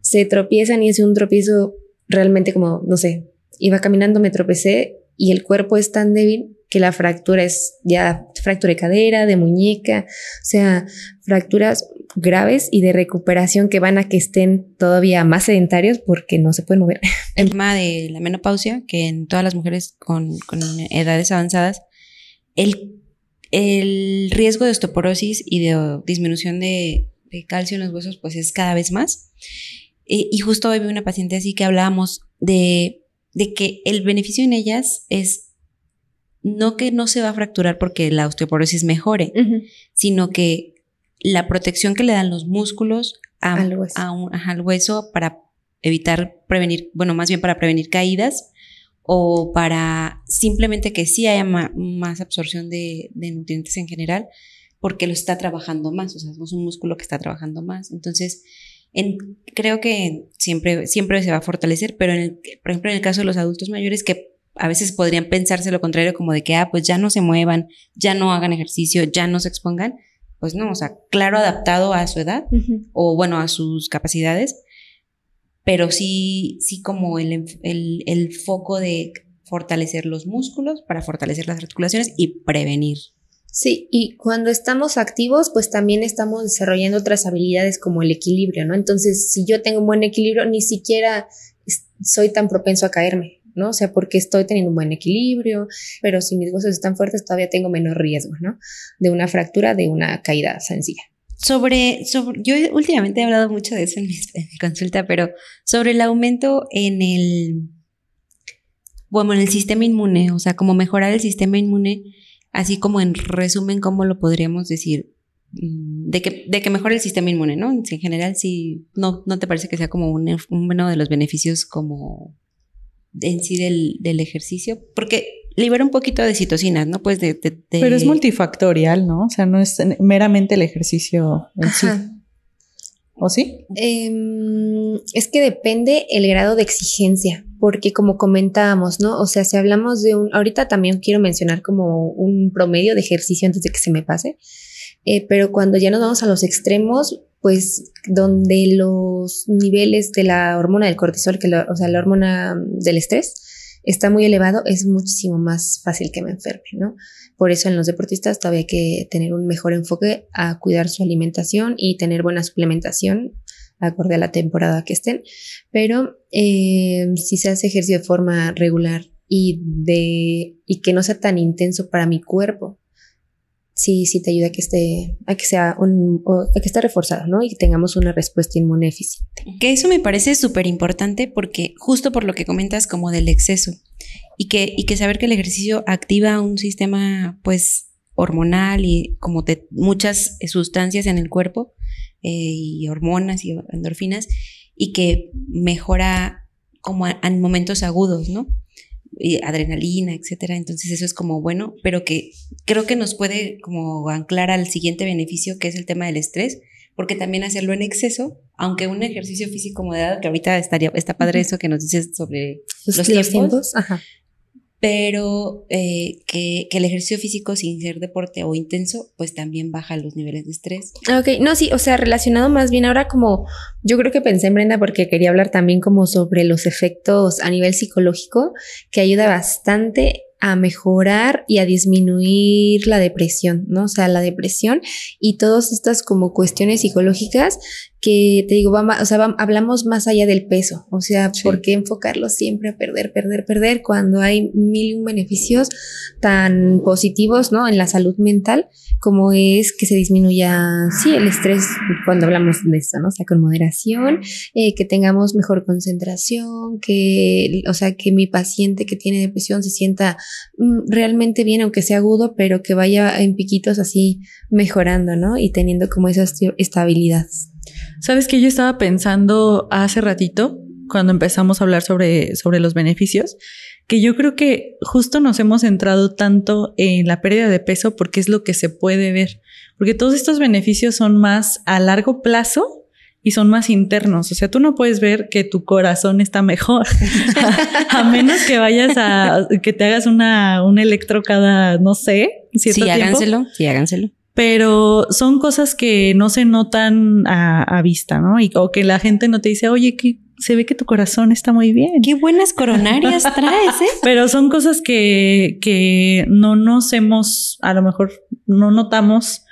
se tropiezan y es un tropiezo realmente como, no sé, iba caminando, me tropecé y el cuerpo es tan débil que la fractura es ya fractura de cadera, de muñeca, o sea, fracturas graves y de recuperación que van a que estén todavía más sedentarios porque no se pueden mover. El tema de la menopausia, que en todas las mujeres con, edades avanzadas, el, el, riesgo de osteoporosis y de disminución de, calcio en los huesos, pues es cada vez más. Y justo hoy vi una paciente así que hablábamos de, de que el beneficio en ellas es no que no se va a fracturar porque la osteoporosis mejore, sino que la protección que le dan los músculos al, hueso. para evitar prevenir, bueno, más bien para prevenir caídas o para simplemente que sí haya más absorción de, nutrientes en general, porque lo está trabajando más, o sea, es un músculo que está trabajando más. Entonces, creo que siempre, siempre se va a fortalecer, pero en por ejemplo, en el caso de los adultos mayores que a veces podrían pensarse lo contrario, como de que, ah, pues ya no se muevan, ya no hagan ejercicio, ya no se expongan. Pues no, o sea, claro, adaptado a su edad o bueno, a sus capacidades, pero sí, sí como el, el, el foco de fortalecer los músculos para fortalecer las articulaciones y prevenir Sí, y cuando estamos activos, pues también estamos desarrollando otras habilidades como el equilibrio, ¿no? Entonces, si yo tengo un buen equilibrio, ni siquiera soy tan propenso a caerme. ¿No? O sea, porque estoy teniendo un buen equilibrio, pero si mis huesos están fuertes todavía tengo menos riesgo, ¿no? De una fractura, de una caída sencilla. Sobre, sobre yo últimamente he hablado mucho de eso en mi, consulta, pero sobre el aumento en el, bueno, en el sistema inmune, o sea, como mejorar el sistema inmune, así como en resumen, ¿cómo lo podríamos decir? Mm, de que, de que mejore el sistema inmune, ¿no? En general, sí, no, no te parece que sea como un, uno de los beneficios como en sí del, del ejercicio, porque libera un poquito de citocinas, ¿no? Pues de, Pero es multifactorial, ¿no? O sea, no es meramente el ejercicio en sí. ¿O sí? Em, es que depende el grado de exigencia, porque como comentábamos, ¿no? O sea, si hablamos de un, ahorita también quiero mencionar como un promedio de ejercicio antes de que se me pase, eh, pero cuando ya nos vamos a los extremos, pues donde los niveles de la hormona del cortisol, que o sea, la hormona del estrés, está muy elevado, es muchísimo más fácil que me enferme, ¿no? Por eso en los deportistas todavía hay que tener un mejor enfoque a cuidar su alimentación y tener buena suplementación acorde a la temporada que estén. Pero eh, si se hace ejercicio de forma regular y, de, y que no sea tan intenso para mi cuerpo, sí, sí te ayuda a que esté, a que sea a que esté reforzado, ¿no? Y tengamos una respuesta inmune eficiente. Que eso me parece súper importante porque justo por lo que comentas como del exceso y que, y que saber que el ejercicio activa un sistema pues hormonal y como de muchas sustancias en el cuerpo eh, y hormonas y endorfinas y que mejora como en momentos agudos, ¿no? Adrenalina, etcétera. Entonces eso es como bueno, pero que creo que nos puede como anclar al siguiente beneficio que es el tema del estrés, porque también hacerlo en exceso, aunque un ejercicio físico moderado, que ahorita estaría, está padre eso que nos dices sobre los, tiempos, Ajá pero eh, que, el ejercicio físico sin ser deporte o intenso, pues también baja los niveles de estrés. Ok, no, sí, o sea, relacionado más bien ahora como, yo creo que pensé en Brenda porque quería hablar también como sobre los efectos a nivel psicológico, que ayuda bastante a mejorar y a disminuir la depresión, ¿no? O sea, la depresión y todas estas como cuestiones psicológicas que te digo, vamos, o sea, hablamos más allá del peso, o sea, ¿por qué enfocarlo siempre a perder, perder, perder cuando hay mil beneficios tan positivos, ¿no? En la salud mental, como es que se disminuya, sí, el estrés cuando hablamos de esto, ¿no? O sea, con moderación, eh, que tengamos mejor concentración, que, o sea, que mi paciente que tiene depresión se sienta mm, realmente bien, aunque sea agudo, pero que vaya en piquitos así mejorando, ¿no? Y teniendo como esa estabilidad. Sabes que yo estaba pensando hace ratito, cuando empezamos a hablar sobre, sobre los beneficios, que yo creo que justo nos hemos centrado tanto en la pérdida de peso porque es lo que se puede ver, porque todos estos beneficios son más a largo plazo y son más internos. O sea, tú no puedes ver que tu corazón está mejor, a, menos que vayas a, que te hagas una, un electro cada, no sé, cierto sí, háganselo, sí, háganselo. Pero son cosas que no se notan a, vista, ¿no? Y, o que la gente no te dice, oye, que se ve que tu corazón está muy bien. Qué buenas coronarias traes, ¿eh? Pero son cosas que, que no nos hemos, a lo mejor no notamos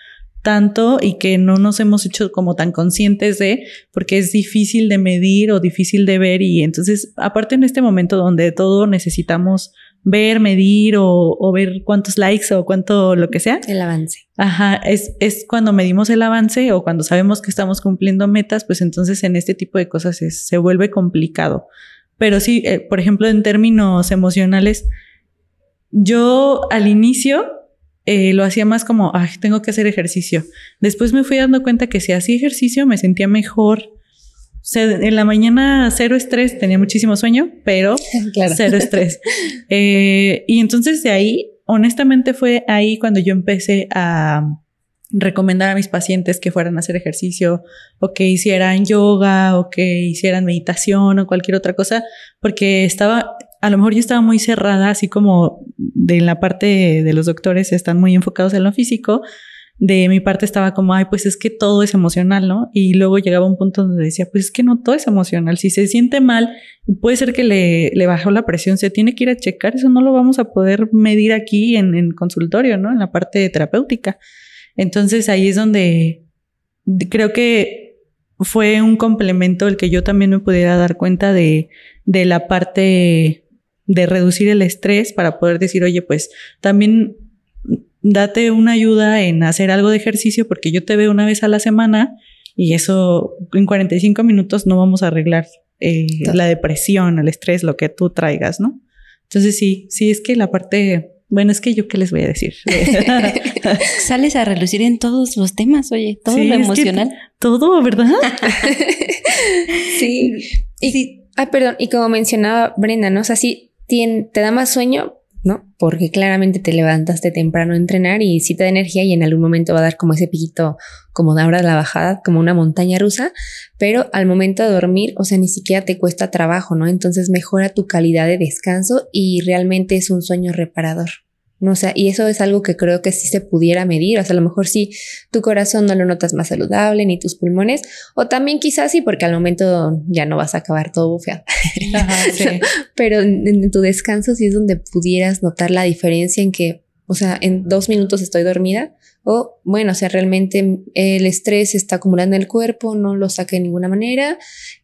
tanto y que no nos hemos hecho como tan conscientes de, porque es difícil de medir o difícil de ver y entonces, aparte en este momento donde todo necesitamos ver, medir o, ver cuántos likes o cuánto lo que sea. El avance. Ajá, es, es cuando medimos el avance o cuando sabemos que estamos cumpliendo metas, pues entonces en este tipo de cosas se vuelve complicado. Pero sí, eh, por ejemplo, en términos emocionales, yo al inicio eh, lo hacía más como, ay, tengo que hacer ejercicio. Después me fui dando cuenta que si hacía ejercicio me sentía mejor. O sea, en la mañana cero estrés, tenía muchísimo sueño, pero cero estrés. Eh, y entonces de ahí, honestamente fue ahí cuando yo empecé a recomendar a mis pacientes que fueran a hacer ejercicio o que hicieran yoga o que hicieran meditación o cualquier otra cosa, porque estaba a lo mejor yo estaba muy cerrada, así como de la parte de los doctores están muy enfocados en lo físico, de mi parte estaba como, ay, pues es que todo es emocional, ¿no? Y luego llegaba un punto donde decía, pues es que no todo es emocional. Si se siente mal, puede ser que le, le bajó la presión, se tiene que ir a checar, eso no lo vamos a poder medir aquí en, en consultorio, ¿no? En la parte terapéutica. Entonces ahí es donde creo que fue un complemento el que yo también me pudiera dar cuenta de, de la parte de reducir el estrés para poder decir, oye, pues también date una ayuda en hacer algo de ejercicio porque yo te veo una vez a la semana y eso en 45 minutos no vamos a arreglar eh, la depresión, el estrés, lo que tú traigas, ¿no? Entonces sí, sí es que la parte, bueno, es que yo qué les voy a decir. Sales a relucir en todos los temas, oye, todo lo emocional. todo, ¿verdad? sí. Y, sí. Ay, perdón, y como mencionaba Brenda, ¿no? O sea, sí, te da más sueño, ¿no? Porque claramente te levantaste temprano a entrenar y sí te da energía y en algún momento va a dar como ese piquito como de ahora la bajada, como una montaña rusa, pero al momento de dormir, o sea, ni siquiera te cuesta trabajo, ¿no? Entonces mejora tu calidad de descanso y realmente es un sueño reparador. No, o sea, y eso es algo que creo que sí se pudiera medir. O sea, a lo mejor sí tu corazón no lo notas más saludable, ni tus pulmones, o también quizás sí, porque al momento ya no vas a acabar todo bufeado. Pero en, tu descanso sí es donde pudieras notar la diferencia en que, o sea, en dos minutos estoy dormida, o bueno, o sea, realmente el estrés está acumulando en el cuerpo, no lo saqué de ninguna manera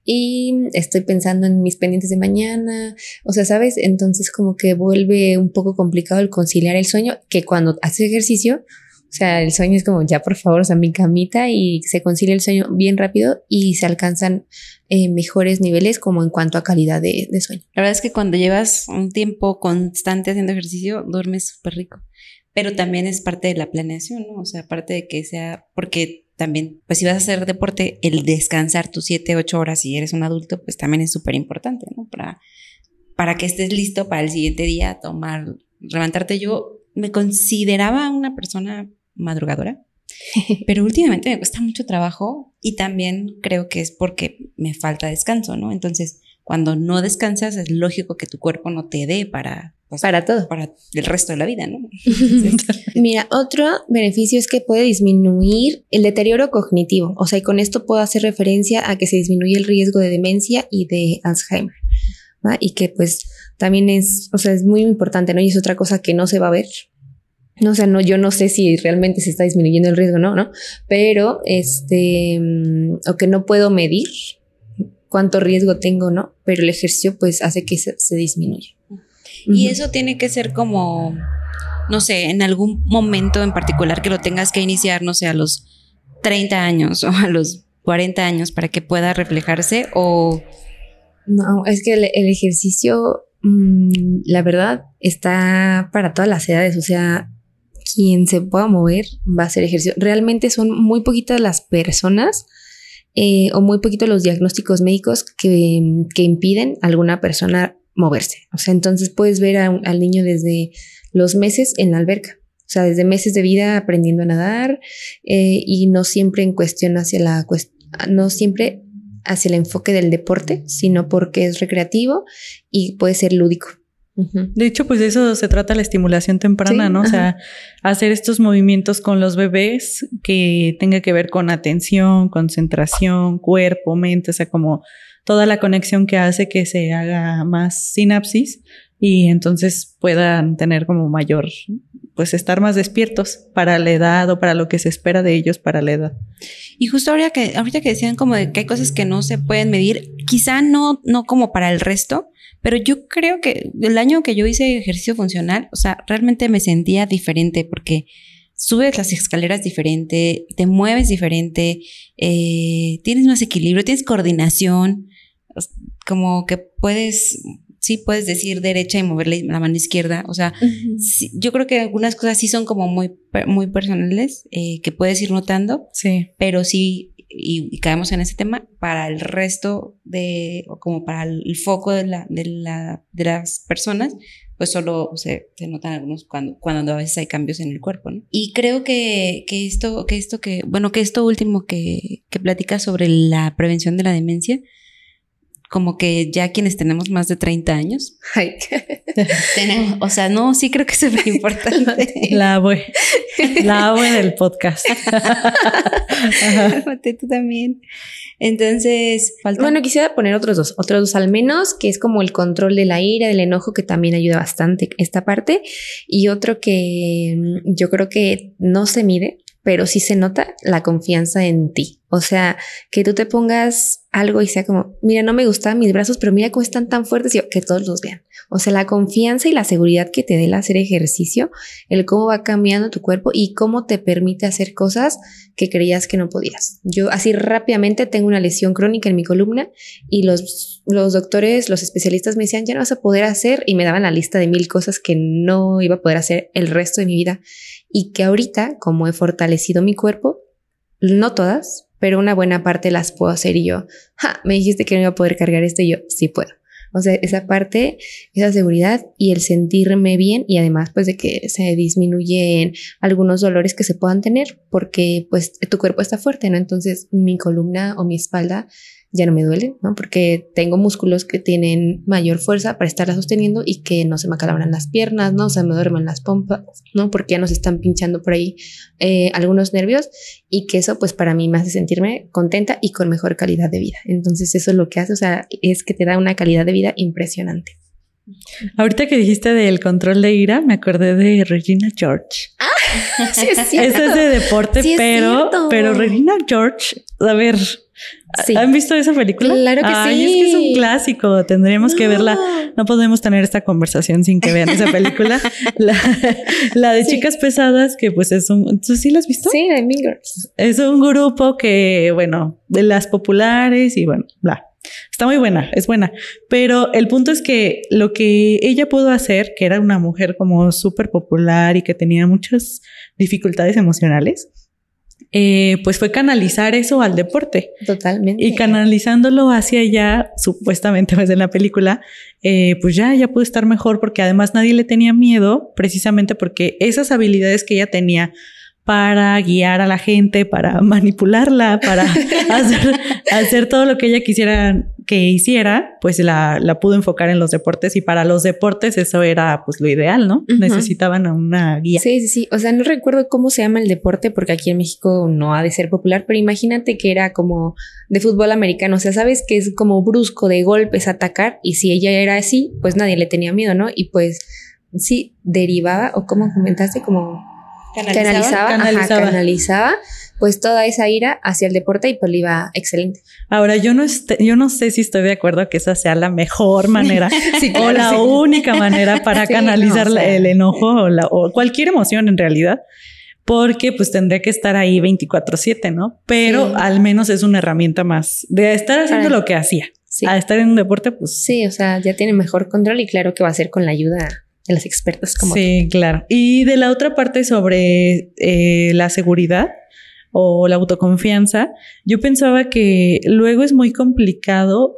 y estoy pensando en mis pendientes de mañana, o sea, ¿sabes? Entonces como que vuelve un poco complicado el conciliar el sueño, que cuando haces ejercicio, o sea, el sueño es como ya por favor, o sea, mi camita y se concilia el sueño bien rápido y se alcanzan eh, mejores niveles como en cuanto a calidad de, sueño. La verdad es que cuando llevas un tiempo constante haciendo ejercicio, duermes súper rico pero también es parte de la planeación, ¿no? O sea, aparte de que sea, porque también, pues si vas a hacer deporte, el descansar tus siete, ocho horas si eres un adulto, pues también es súper importante, ¿no? Para, para que estés listo para el siguiente día, tomar, levantarte. Yo me consideraba una persona madrugadora, pero últimamente me cuesta mucho trabajo y también creo que es porque me falta descanso, ¿no? Entonces, cuando no descansas, es lógico que tu cuerpo no te dé para pues, para todo. Para el resto de la vida, ¿no? Mira, otro beneficio es que puede disminuir el deterioro cognitivo. O sea, y con esto puedo hacer referencia a que se disminuye el riesgo de demencia y de Alzheimer. Y que pues también es, o sea, es muy importante, ¿no? Y es otra cosa que no se va a ver. No, o sea, no, yo no sé si realmente se está disminuyendo el riesgo, no, ¿no? Pero, este, mm, o que no puedo medir cuánto riesgo tengo, ¿no? Pero el ejercicio pues hace que se, se disminuya. Y eso tiene que ser como, no sé, en algún momento en particular que lo tengas que iniciar, no sé, a los 30 años o a los 40 años para que pueda reflejarse o... No, es que el, ejercicio, mm, la verdad, está para todas las edades, o sea, quien se pueda mover va a hacer ejercicio. Realmente son muy poquitas las personas eh, o muy poquito los diagnósticos médicos que, que, impiden a alguna persona moverse. O sea, entonces puedes ver al niño desde los meses en la alberca. O sea, desde meses de vida aprendiendo a nadar eh, y no siempre en cuestión hacia la no siempre hacia el enfoque del deporte, sino porque es recreativo y puede ser lúdico. De hecho, pues de eso se trata la estimulación temprana, ¿no? O sea, hacer estos movimientos con los bebés que tenga que ver con atención, concentración, cuerpo, mente, o sea, como toda la conexión que hace que se haga más sinapsis y entonces puedan tener como mayor, pues estar más despiertos para la edad o para lo que se espera de ellos para la edad. Y justo ahorita que, ahorita que decían como de que hay cosas que no se pueden medir, quizá no, no como para el resto, pero yo creo que el año que yo hice ejercicio funcional, o sea, realmente me sentía diferente porque subes las escaleras diferente, te mueves diferente, eh, tienes más equilibrio, tienes coordinación, como que puedes, sí puedes decir derecha y moverle la mano izquierda. O sea, yo creo que algunas cosas sí son como muy, muy personales eh, que puedes ir notando. Sí. Pero sí y, caemos en ese tema, para el resto de, o como para el, foco de, la, de, la, de las personas, pues solo se, se, notan algunos cuando, cuando a veces hay cambios en el cuerpo. Y creo que, que esto, que esto que, bueno, que esto último que, que platica sobre la prevención de la demencia, como que ya quienes tenemos más de 30 años. tenemos, o sea, no, sí creo que es muy importante. La abue. La abue del podcast. Tú también. Entonces, Bueno, quisiera poner otros dos, otros dos al menos, que es como el control de la ira, del enojo, que también ayuda bastante esta parte. Y otro que mm, yo creo que no se mide, pero sí se nota la confianza en ti. O sea, que tú te pongas algo y sea como, mira, no me gustan mis brazos, pero mira cómo están tan fuertes y que todos los vean. O sea, la confianza y la seguridad que te dé el hacer ejercicio, el cómo va cambiando tu cuerpo y cómo te permite hacer cosas que creías que no podías. Yo así rápidamente tengo una lesión crónica en mi columna y los, los doctores, los especialistas me decían, ya no vas a poder hacer y me daban la lista de mil cosas que no iba a poder hacer el resto de mi vida y que ahorita, como he fortalecido mi cuerpo, no todas, pero una buena parte las puedo hacer y yo, ja, me dijiste que no iba a poder cargar esto y yo, sí puedo. O sea, esa parte, esa seguridad y el sentirme bien y además pues de que se disminuyen algunos dolores que se puedan tener porque pues tu cuerpo está fuerte, ¿no? Entonces mi columna o mi espalda ya no me duele, ¿no? Porque tengo músculos que tienen mayor fuerza para estarla sosteniendo y que no se me acalabran las piernas, ¿no? O sea, me duermen las pompas, ¿no? Porque ya nos están pinchando por ahí eh, algunos nervios y que eso pues para mí me hace sentirme contenta y con mejor calidad de vida. Entonces eso es lo que hace, o sea, es que te da una calidad de vida impresionante. Ahorita que dijiste del control de ira, me acordé de Regina George. Ah, sí es Eso es de deporte, pero, pero Regina George, a ver, ¿Han visto esa película? Claro que sí. Es que es un clásico. Tendríamos que verla. No podemos tener esta conversación sin que vean esa película. la, de chicas pesadas, que pues es un. ¿Tú sí la has visto? Sí, la de Es un grupo que, bueno, de las populares y bueno, bla. Está muy buena, es buena. Pero el punto es que lo que ella pudo hacer, que era una mujer como súper popular y que tenía muchas dificultades emocionales, eh, pues fue canalizar eso al deporte. Totalmente. Y canalizándolo hacia allá, supuestamente pues en la película, eh, pues ya, ya pudo estar mejor porque además nadie le tenía miedo, precisamente porque esas habilidades que ella tenía para guiar a la gente, para manipularla, para hacer, hacer, todo lo que ella quisiera que hiciera, pues la, la, pudo enfocar en los deportes y para los deportes eso era pues lo ideal, ¿no? Necesitaban una guía. Sí, sí, sí. O sea, no recuerdo cómo se llama el deporte porque aquí en México no ha de ser popular, pero imagínate que era como de fútbol americano. O sea, sabes que es como brusco de golpes atacar y si ella era así, pues nadie le tenía miedo, ¿no? Y pues sí, derivaba o como comentaste, como canalizaba, canalizaba, canalizaba. Pues toda esa ira hacia el deporte y pues le iba excelente. Ahora, yo no, este, yo no sé si estoy de acuerdo que esa sea la mejor manera o la única manera para canalizar el enojo o, la, o cualquier emoción en realidad porque pues tendría que estar ahí 24/7, ¿no? Pero al menos es una herramienta más de estar haciendo lo que hacía. A estar en un deporte, pues... Sí, o sea, ya tiene mejor control y claro que va a ser con la ayuda de las expertas como Sí, claro. Y de la otra parte sobre eh, la seguridad, o la autoconfianza, yo pensaba que luego es muy complicado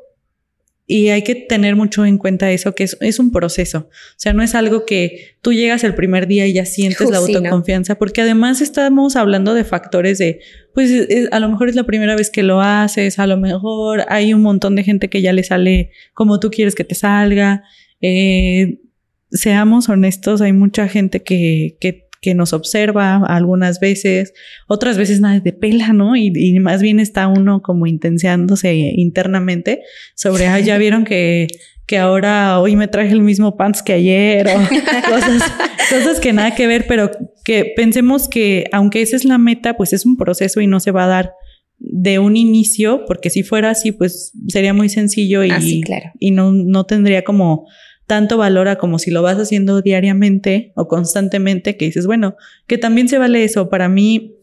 y hay que tener mucho en cuenta eso, que es, un proceso. O sea, no es algo que tú llegas el primer día y ya sientes la autoconfianza, porque además estamos hablando de factores de, pues a lo mejor es la primera vez que lo haces, a lo mejor hay un montón de gente que ya le sale como tú quieres que te salga. Eh, seamos honestos, hay mucha gente que, que que nos observa algunas veces, otras veces nadie de pela, ¿no? Y, más bien está uno como intenciándose internamente sobre, ah, ya vieron que, que ahora hoy me traje el mismo pants que ayer o cosas, cosas que nada que ver, pero que pensemos que aunque esa es la meta, pues es un proceso y no se va a dar de un inicio, porque si fuera así, pues sería muy sencillo y, ah, y no, no tendría como tanto valora como si lo vas haciendo diariamente o constantemente, que dices, bueno, que también se vale eso. Para mí,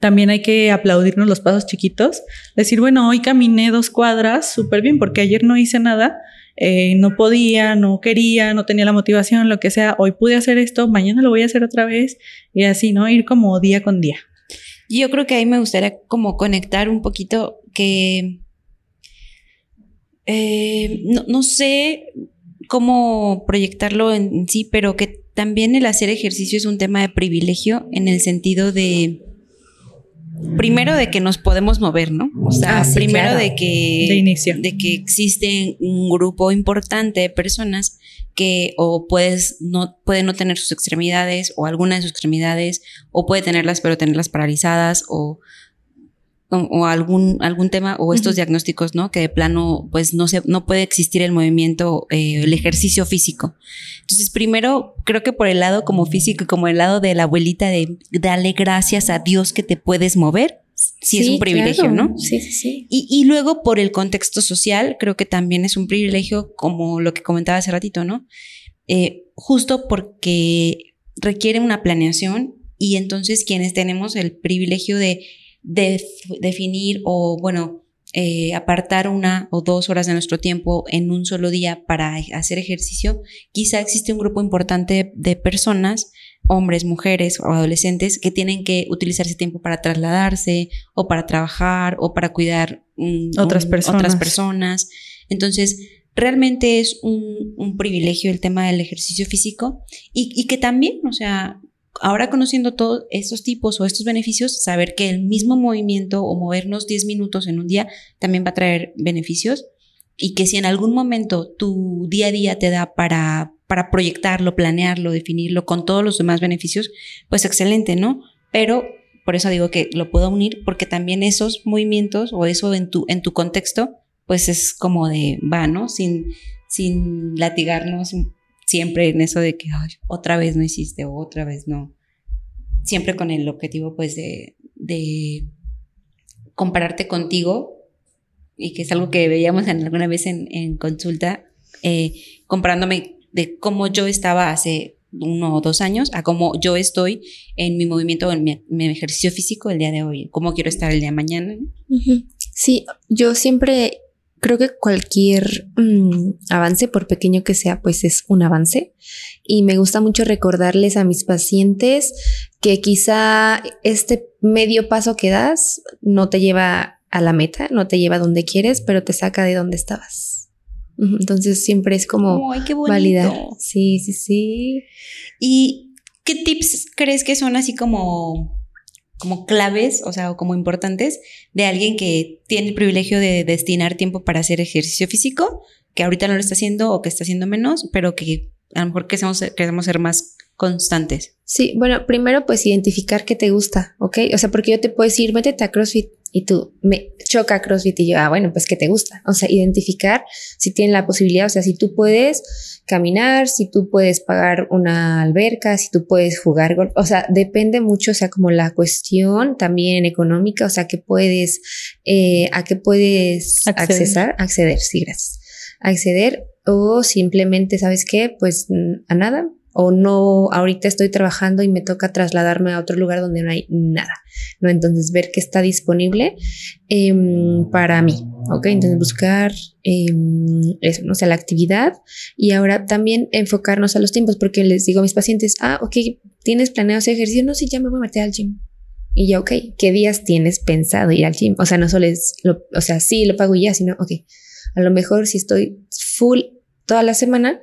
también hay que aplaudirnos los pasos chiquitos. Decir, bueno, hoy caminé dos cuadras súper bien porque ayer no hice nada, eh, no podía, no quería, no tenía la motivación, lo que sea. Hoy pude hacer esto, mañana lo voy a hacer otra vez y así, ¿no? Ir como día con día. Yo creo que ahí me gustaría como conectar un poquito que... Eh, no, no sé, cómo proyectarlo en sí, pero que también el hacer ejercicio es un tema de privilegio en el sentido de primero de que nos podemos mover, ¿no? O sea, ah, primero de que de inicio de que existe un grupo importante de personas que o puedes no puede no tener sus extremidades o alguna de sus extremidades o puede tenerlas pero tenerlas paralizadas o o, algún, algún tema o estos diagnósticos, ¿no? Que de plano, pues no se, no puede existir el movimiento, eh, el ejercicio físico. Entonces, primero, creo que por el lado como físico como el lado de la abuelita de darle gracias a Dios que te puedes mover, sí, es un privilegio, ¿no? Sí, sí, sí. Y, y, luego por el contexto social, creo que también es un privilegio, como lo que comentaba hace ratito, ¿no? Eh, justo porque requiere una planeación y entonces quienes tenemos el privilegio de definir o, bueno, eh, apartar una o dos horas de nuestro tiempo en un solo día para hacer ejercicio, quizá existe un grupo importante de personas, hombres, mujeres o adolescentes, que tienen que utilizar ese tiempo para trasladarse o para trabajar o para cuidar otras, personas. otras personas. Entonces, realmente es un, un, privilegio el tema del ejercicio físico y, y que también, o sea, ahora conociendo todos estos tipos o estos beneficios, saber que el mismo movimiento o movernos 10 minutos en un día también va a traer beneficios y que si en algún momento tu día a día te da para, para proyectarlo, planearlo, definirlo con todos los demás beneficios, pues excelente, ¿no? Pero por eso digo que lo puedo unir porque también esos movimientos o eso en tu, en tu contexto, pues es como de va, ¿no? Sin, sin latigarnos siempre en eso de que otra vez no hiciste o otra vez no. Siempre con el objetivo pues de, de compararte contigo y que es algo que veíamos en, alguna vez en, consulta, eh, comparándome de cómo yo estaba hace uno o dos años a cómo yo estoy en mi movimiento, en mi, ejercicio físico el día de hoy, cómo quiero estar el día de mañana. Sí, yo siempre creo que cualquier mm, avance, por pequeño que sea, pues es un avance. Y me gusta mucho recordarles a mis pacientes que quizá este medio paso que das no te lleva a la meta, no te lleva a donde quieres, pero te saca de donde estabas. Entonces siempre es como validar. Sí, sí, sí. ¿Y qué tips crees que son así como como claves, o sea, como importantes de alguien que tiene el privilegio de destinar tiempo para hacer ejercicio físico, que ahorita no lo está haciendo o que está haciendo menos, pero que a lo mejor queremos, queremos ser más constantes. Sí, bueno, primero pues identificar qué te gusta, ¿ok? O sea, porque yo te puedo decir, métete a CrossFit y tú me choca CrossFit y yo, ah, bueno, pues qué te gusta. O sea, identificar si tienen la posibilidad, o sea, si tú puedes caminar, si tú puedes pagar una alberca, si tú puedes jugar golf, o sea, depende mucho, o sea, como la cuestión también económica, o sea, que puedes, eh, a qué puedes acceder. acceder, sí, gracias, acceder o simplemente, ¿sabes qué? Pues mm, a nada, o no, ahorita estoy trabajando y me toca trasladarme a otro lugar donde no hay nada, ¿no? Entonces ver qué está disponible em, para mí, ¿ok? Entonces buscar em, eso, ¿no? O sea, la actividad y ahora también enfocarnos a los tiempos, porque les digo a mis pacientes, ah, ok, ¿tienes planeado hacer ejercicio? No, sí, ya me voy a meter al gym. Y yo, ok, ¿qué días tienes pensado ir al gym? O sea, no solo es, o sea, sí, lo pago ya, sino, ok, a lo mejor si estoy full toda la semana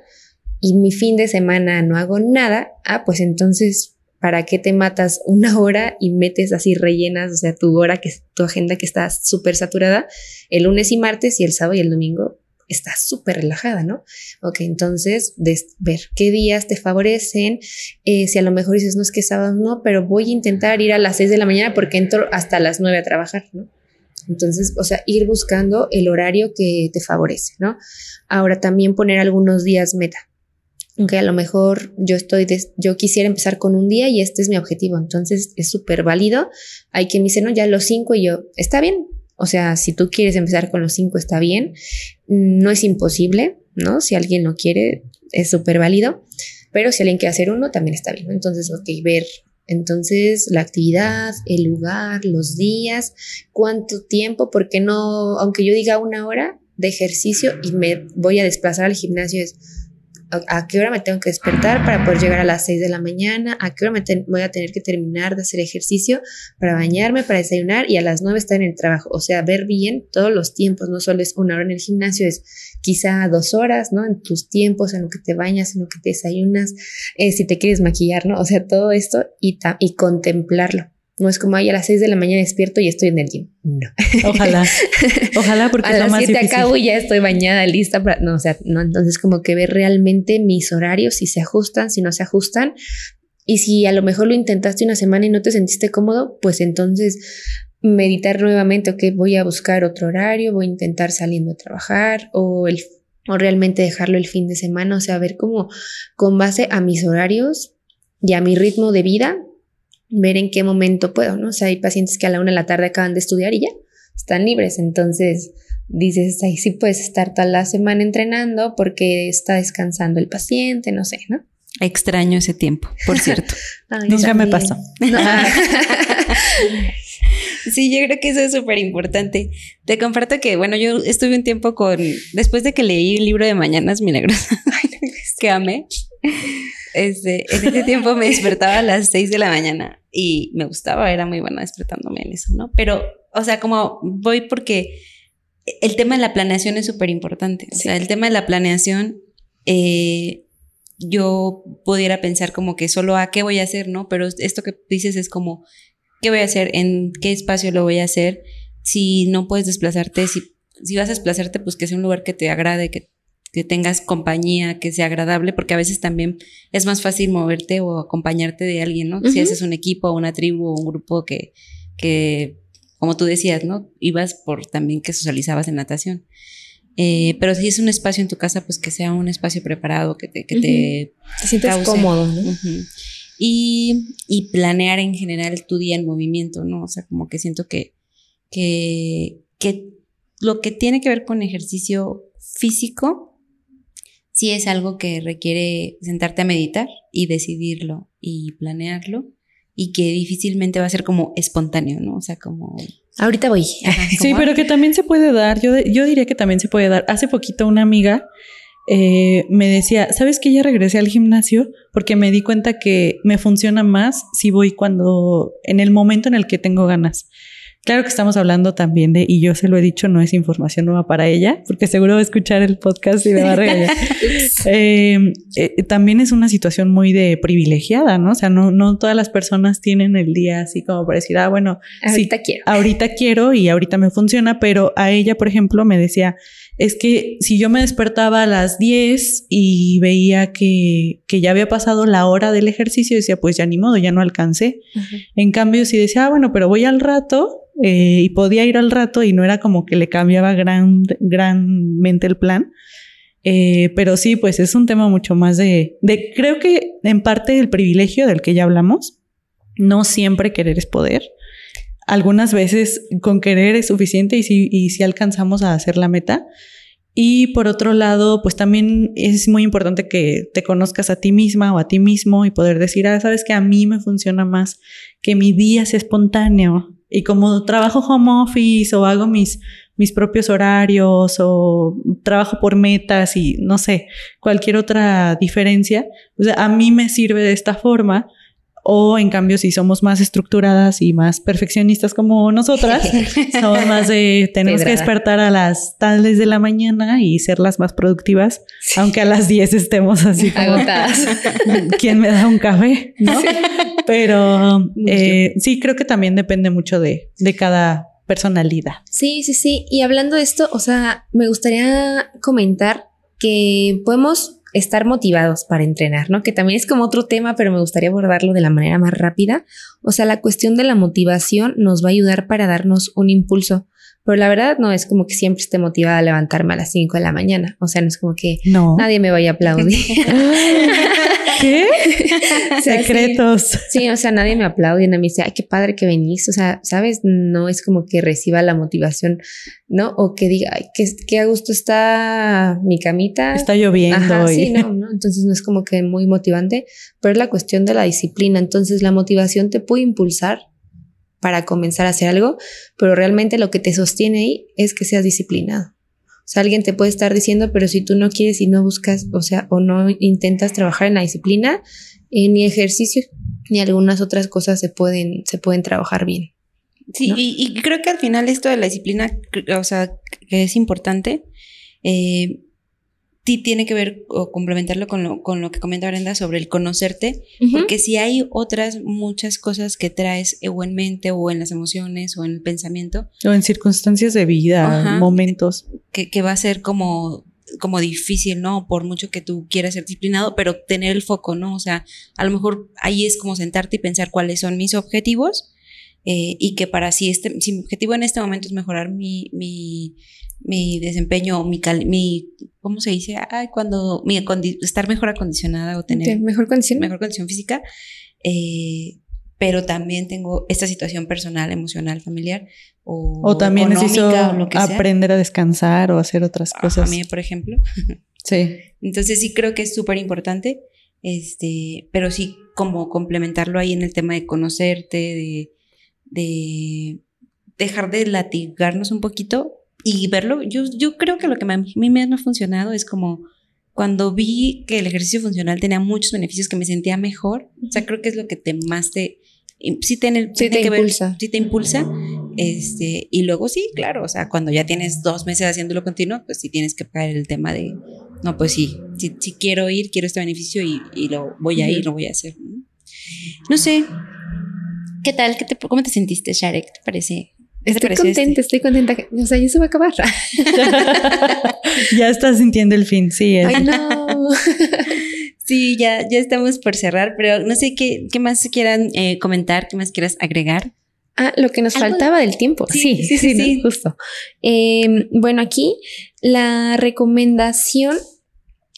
y mi fin de semana no hago nada, ah, pues entonces, ¿para qué te matas una hora y metes así rellenas, o sea, tu hora, que tu agenda que está súper saturada, el lunes y martes y el sábado y el domingo? está súper relajada, ¿no? Ok, entonces, ver qué días te favorecen, eh, si a lo mejor dices, no es que sábado no, pero voy a intentar ir a las 6 de la mañana porque entro hasta las 9 a trabajar, ¿no? Entonces, o sea, ir buscando el horario que te favorece, ¿no? Ahora también poner algunos días meta. Aunque a lo mejor yo estoy, yo quisiera empezar con un día y este es mi objetivo, entonces es súper válido. Hay quien me dice, no, ya los cinco y yo, está bien, o sea, si tú quieres empezar con los cinco, está bien. No es imposible, ¿no? Si alguien no quiere, es súper válido. Pero si alguien quiere hacer uno, también está bien. Entonces, ok, ver entonces, la actividad, el lugar, los días, cuánto tiempo, porque no, aunque yo diga una hora de ejercicio y me voy a desplazar al gimnasio, es a, qué hora me tengo que despertar para poder llegar a las 6 de la mañana, a qué hora me voy a tener que terminar de hacer ejercicio para bañarme, para desayunar y a las 9 estar en el trabajo. O sea, ver bien todos los tiempos, no solo es una hora en el gimnasio, es quizá dos horas, ¿no? En tus tiempos, en lo que te bañas, en lo que te desayunas, eh, si te quieres maquillar, ¿no? O sea, todo esto y, y contemplarlo. No es como, ay, a las 6 de la mañana despierto y estoy en el gym. No. Ojalá. Ojalá porque a es lo las 7 acabo y ya estoy bañada, lista para... No, o sea, no. Entonces como que ver realmente mis horarios, si se ajustan, si no se ajustan. Y si a lo mejor lo intentaste una semana y no te sentiste cómodo, pues entonces meditar nuevamente, ok, voy a buscar otro horario, voy a intentar saliendo a trabajar o el o realmente dejarlo el fin de semana, o sea, ver cómo con base a mis horarios y a mi ritmo de vida, ver en qué momento puedo, ¿no? O sea, hay pacientes que a la una de la tarde acaban de estudiar y ya están libres, entonces dices, ahí sí puedes estar toda la semana entrenando porque está descansando el paciente, no sé, ¿no? Extraño ese tiempo, por cierto. Nunca me pasó. sí, yo creo que eso es súper importante. Te comparto que, bueno, yo estuve un tiempo con, después de que leí el libro de Mañanas Milagrosas, que amé, este, en ese tiempo me despertaba a las 6 de la mañana y me gustaba, era muy buena despertándome en eso, ¿no? Pero, o sea, como voy porque el tema de la planeación es súper importante. O sea, el tema de la planeación, eh, yo pudiera pensar como que solo a qué voy a hacer, ¿no? Pero esto que dices es como, ¿qué voy a hacer? ¿En qué espacio lo voy a hacer? Si no puedes desplazarte, si, si vas a desplazarte, pues que sea un lugar que te agrade, que que tengas compañía, que sea agradable, porque a veces también es más fácil moverte o acompañarte de alguien, ¿no? Si haces un equipo, una tribu o un grupo que, que, como tú decías, ¿no? Ibas por también que socializabas en natación. Eh, pero si es un espacio en tu casa, pues que sea un espacio preparado, que te, que te, sientas cómodo, ¿no? y, y, planear en general tu día en movimiento, ¿no? O sea, como que siento que, que, que lo que tiene que ver con ejercicio físico sí es algo que requiere sentarte a meditar y decidirlo y planearlo y que difícilmente va a ser como espontáneo, ¿no? O sea, como... Ahorita voy. sí, pero que también se puede dar, yo, yo diría que también se puede dar. Hace poquito una amiga eh, me decía, ¿sabes que ya regresé al gimnasio? Porque me di cuenta que me funciona más si voy cuando, en el momento en el que tengo ganas. Claro que estamos hablando también de, y yo se lo he dicho, no es información nueva para ella, porque seguro va a escuchar el podcast y me va a regañar. Eh, eh, también es una situación muy de privilegiada, ¿no? O sea, no, no todas las personas tienen el día así como para decir, ah, bueno, ahorita quiero. Ahorita quiero y ahorita me funciona, pero a ella, por ejemplo, me decía, es que si yo me despertaba a las 10 y veía que, que ya había pasado la hora del ejercicio, decía, pues ya ni modo, ya no alcancé. En cambio, si decía, ah, bueno, pero voy al rato, eh, y podía ir al rato y no era como que le cambiaba gran, granmente el plan. Eh, pero sí, pues es un tema mucho más de, de, creo que en parte del privilegio del que ya hablamos, no siempre querer es poder. Algunas veces con querer es suficiente y si, y si alcanzamos a hacer la meta. Y por otro lado, pues también es muy importante que te conozcas a ti misma o a ti mismo y poder decir, ah, sabes que a mí me funciona más que mi día sea espontáneo, y como trabajo home office o hago mis, mis propios horarios o trabajo por metas y no sé, cualquier otra diferencia, a mí me sirve de esta forma O en cambio, si somos más estructuradas y más perfeccionistas como nosotras, somos más de tenemos que despertar a las tales de la mañana y ser las más productivas, aunque a las 10 estemos así agotadas. ¿Quién me da un café? ¿No? Pero eh, sí, creo que también depende mucho de, de cada personalidad. Sí, sí, sí. Y hablando de esto, o sea, me gustaría comentar que podemos estar motivados para entrenar, ¿no? Que también es como otro tema, pero me gustaría abordarlo de la manera más rápida. O sea, la cuestión de la motivación nos va a ayudar para darnos un impulso. Pero la verdad no es como que siempre esté motivada a levantarme a las 5 de la mañana. O sea, no es como que nadie me vaya a aplaudir. ¿Qué? Secretos. Sí, o sea, nadie me aplaude y me dice, ay, qué padre que venís. O sea, ¿sabes? No es como que reciba la motivación, ¿no? O que diga, ay, qué, a gusto está mi camita. Está lloviendo. Sí, no, no. Entonces no es como que muy motivante, pero es la cuestión de la disciplina. Entonces la motivación te puede impulsar para comenzar a hacer algo, pero realmente lo que te sostiene ahí es que seas disciplinado. O sea, alguien te puede estar diciendo, pero si tú no quieres y no buscas, o sea, o no intentas trabajar en la disciplina, eh, ni ejercicio, ni algunas otras cosas se pueden, se pueden trabajar bien. Sí, y, creo que al final esto de la disciplina, o sea, que es importante, eh, tiene que ver o complementarlo con lo, con lo que comenta Brenda sobre el conocerte, porque si hay otras muchas cosas que traes o en mente o en las emociones o en el pensamiento. O en circunstancias de vida, momentos. Que, que, va a ser como, como difícil, ¿no? Por mucho que tú quieras ser disciplinado, pero tener el foco, ¿no? O sea, a lo mejor ahí es como sentarte y pensar cuáles son mis objetivos eh, y que para si, este, si mi objetivo en este momento es mejorar mi, mi mi desempeño, mi, mi ¿cómo se dice? Ay, cuando mi estar mejor acondicionada o tener mejor condición, mejor condición física, eh, pero también tengo esta situación personal, emocional, familiar o, o también necesito aprender a descansar o hacer otras cosas. A mí, por ejemplo. Sí. Entonces sí creo que es súper importante, este, pero sí como complementarlo ahí en el tema de conocerte, de, de dejar de latigarnos un poquito y verlo, yo, yo creo que lo que a mí me ha funcionado es como cuando vi que el ejercicio funcional tenía muchos beneficios, que me sentía mejor, o sea, creo que es lo que te más te, sí, tiene, sí te impulsa. sí te impulsa, este, y luego sí, claro, o sea, cuando ya tienes dos meses haciéndolo continuo, pues sí tienes que pagar el tema de, no, pues sí, si, quiero ir, quiero este beneficio y, y lo voy a ir, lo voy a hacer. ¿no? sé, ¿qué tal? ¿Qué te, ¿Cómo te sentiste, Sharek? ¿Te parece Estoy contenta, estoy contenta. O sea, ya se va a acabar. ya estás sintiendo el fin, sí. Ay, no. sí, ya, ya estamos por cerrar, pero no sé qué, qué más quieran eh, comentar, qué más quieras agregar. Ah, lo que nos faltaba del tiempo. Sí, sí, sí, sí, justo. Em, bueno, aquí la recomendación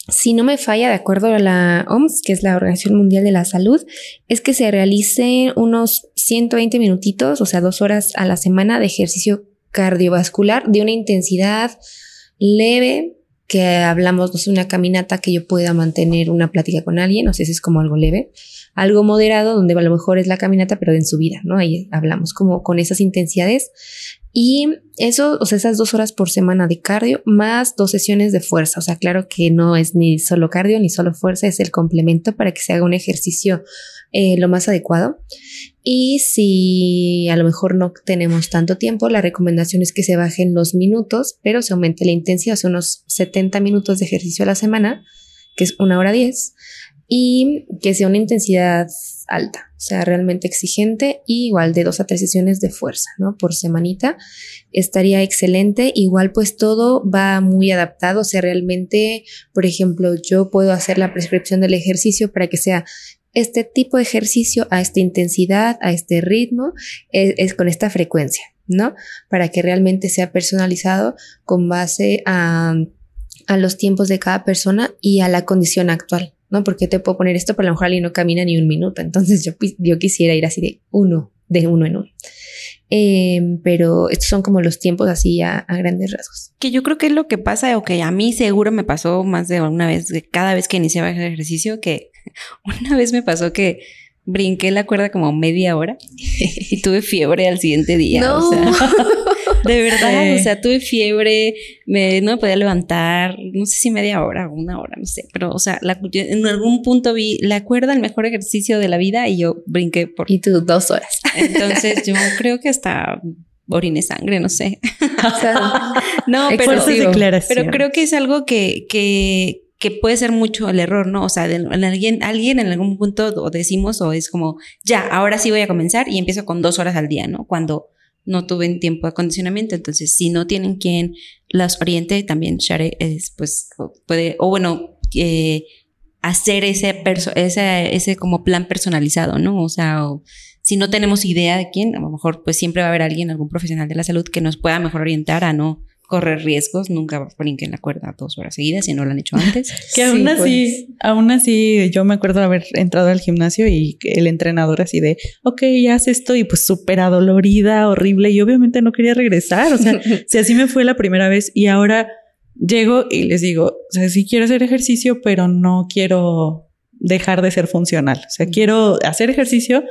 si no me falla, de acuerdo a la OMS, que es la Organización Mundial de la Salud, es que se realicen unos 120 minutitos, o sea, dos horas a la semana de ejercicio cardiovascular de una intensidad leve, que hablamos, no sé, una caminata que yo pueda mantener una plática con alguien, no sé si es como algo leve, algo moderado, donde a lo mejor es la caminata, pero en su vida, ¿no? Ahí hablamos como con esas intensidades y eso, o sea, esas dos horas por semana de cardio más dos sesiones de fuerza. O sea, claro que no es ni solo cardio ni solo fuerza, es el complemento para que se haga un ejercicio eh, lo más adecuado. Y si a lo mejor no tenemos tanto tiempo, la recomendación es que se bajen los minutos, pero se aumente la intensidad, o unos 70 minutos de ejercicio a la semana, que es una hora 10, y que sea una intensidad alta, o sea, realmente exigente y igual de dos a tres sesiones de fuerza, ¿no? Por semanita estaría excelente. Igual pues todo va muy adaptado, o sea, realmente, por ejemplo, yo puedo hacer la prescripción del ejercicio para que sea este tipo de ejercicio a esta intensidad, a este ritmo, es, es con esta frecuencia, ¿no? Para que realmente sea personalizado con base a, a los tiempos de cada persona y a la condición actual. ¿No? Porque te puedo poner esto, pero a lo mejor alguien no camina ni un minuto. Entonces yo, yo quisiera ir así de uno, de uno en uno. Em, pero estos son como los tiempos así a, grandes rasgos. Que yo creo que es lo que pasa, o que a mí seguro me pasó más de una vez, cada vez que iniciaba el ejercicio, que una vez me pasó que brinqué la cuerda como media hora y tuve fiebre al siguiente día. No. O sea, De verdad, o sea, tuve fiebre, me, no me podía levantar, no sé si media hora o una hora, no sé, pero, o sea, en algún punto vi la cuerda, el mejor ejercicio de la vida y yo brinqué por... Y tú dos horas. Entonces yo creo que hasta orine sangre, no sé. no, pero, pero creo que es algo que, que, que puede ser mucho el error, ¿no? O sea, en alguien, alguien en algún punto decimos o es como, ya, ahora sí voy a comenzar y empiezo con dos horas al día, ¿no? Cuando no tuve tiempo de acondicionamiento. Entonces, si no tienen quien las oriente, también Share es, pues, puede, o bueno, eh, hacer ese, ese, ese como plan personalizado, ¿no? O sea, si no tenemos idea de quién, a lo mejor pues siempre va a haber alguien, algún profesional de la salud que nos pueda mejor orientar a no correr riesgos, nunca brinquen la cuerda dos horas seguidas si no lo han hecho antes. que aún así, pues. aún así, yo me acuerdo de haber entrado al gimnasio y el entrenador así de, ok, haz esto y pues súper adolorida, horrible y obviamente no quería regresar, o sea, si así me fue la primera vez y ahora llego y les digo, o sea, sí quiero hacer ejercicio, pero no quiero dejar de ser funcional, o sea, quiero hacer ejercicio,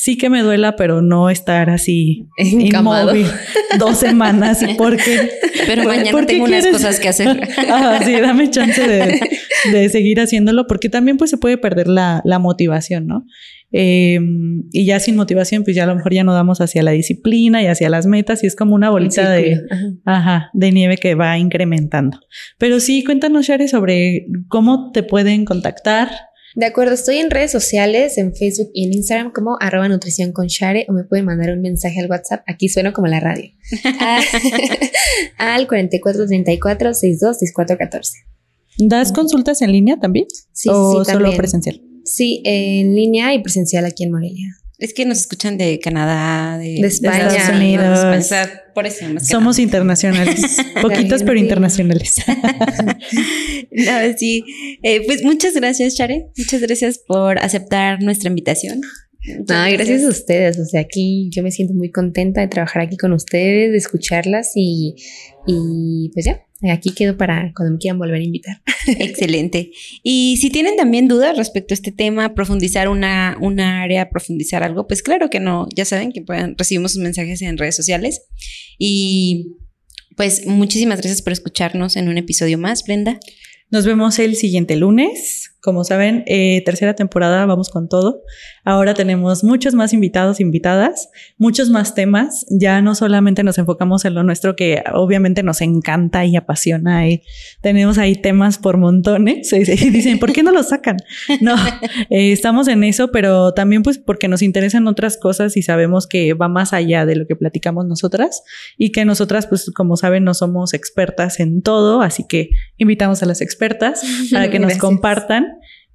sí que me duela, pero no estar así Encamado. inmóvil dos semanas y porque pero mañana tengo unas cosas que hacer. ah, sí, dame chance de, seguir haciéndolo porque también pues se puede perder la, motivación, ¿no? Em, y ya sin motivación, pues ya a lo mejor ya no damos hacia la disciplina y hacia las metas y es como una bolita de, ajá. de nieve que va incrementando. Pero sí, cuéntanos, Share, sobre cómo te pueden contactar, de acuerdo, estoy en redes sociales, en Facebook y en Instagram como arroba nutrición con Share o me pueden mandar un mensaje al WhatsApp, aquí sueno como la radio, al 4434 626414. ¿Das consultas en línea también? Sí, ¿O solo presencial? Sí, en línea y presencial aquí en Morelia. Es que nos escuchan de Canadá, de, España, de Estados Unidos. Por eso Somos internacionales, poquitos pero internacionales. no, sí. Eh, pues muchas gracias, Chare. Muchas gracias por aceptar nuestra invitación. No, gracias. a ustedes. O sea, aquí yo me siento muy contenta de trabajar aquí con ustedes, de escucharlas y, y pues ya, Aquí quedo para cuando me quieran volver a invitar. Excelente. Y si tienen también dudas respecto a este tema, profundizar una, una área, profundizar algo, pues claro que no, ya saben que pueden, recibimos sus mensajes en redes sociales. Y pues muchísimas gracias por escucharnos en un episodio más, Brenda. Nos vemos el siguiente lunes. Como saben, eh, tercera temporada, vamos con todo. Ahora tenemos muchos más invitados, invitadas, muchos más temas. Ya no solamente nos enfocamos en lo nuestro, que obviamente nos encanta y apasiona. Y tenemos ahí temas por montones. Y dicen, ¿por qué no lo sacan? No, eh, estamos en eso, pero también pues porque nos interesan otras cosas y sabemos que va más allá de lo que platicamos nosotras y que nosotras, pues como saben, no somos expertas en todo, así que invitamos a las expertas para que nos compartan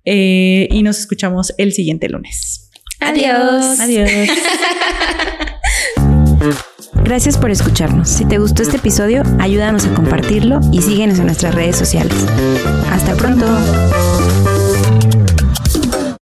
eh, y nos escuchamos el siguiente lunes. Adiós. Adiós. Gracias por escucharnos. Si te gustó este episodio, ayúdanos a compartirlo y síguenos en nuestras redes sociales. Hasta pronto.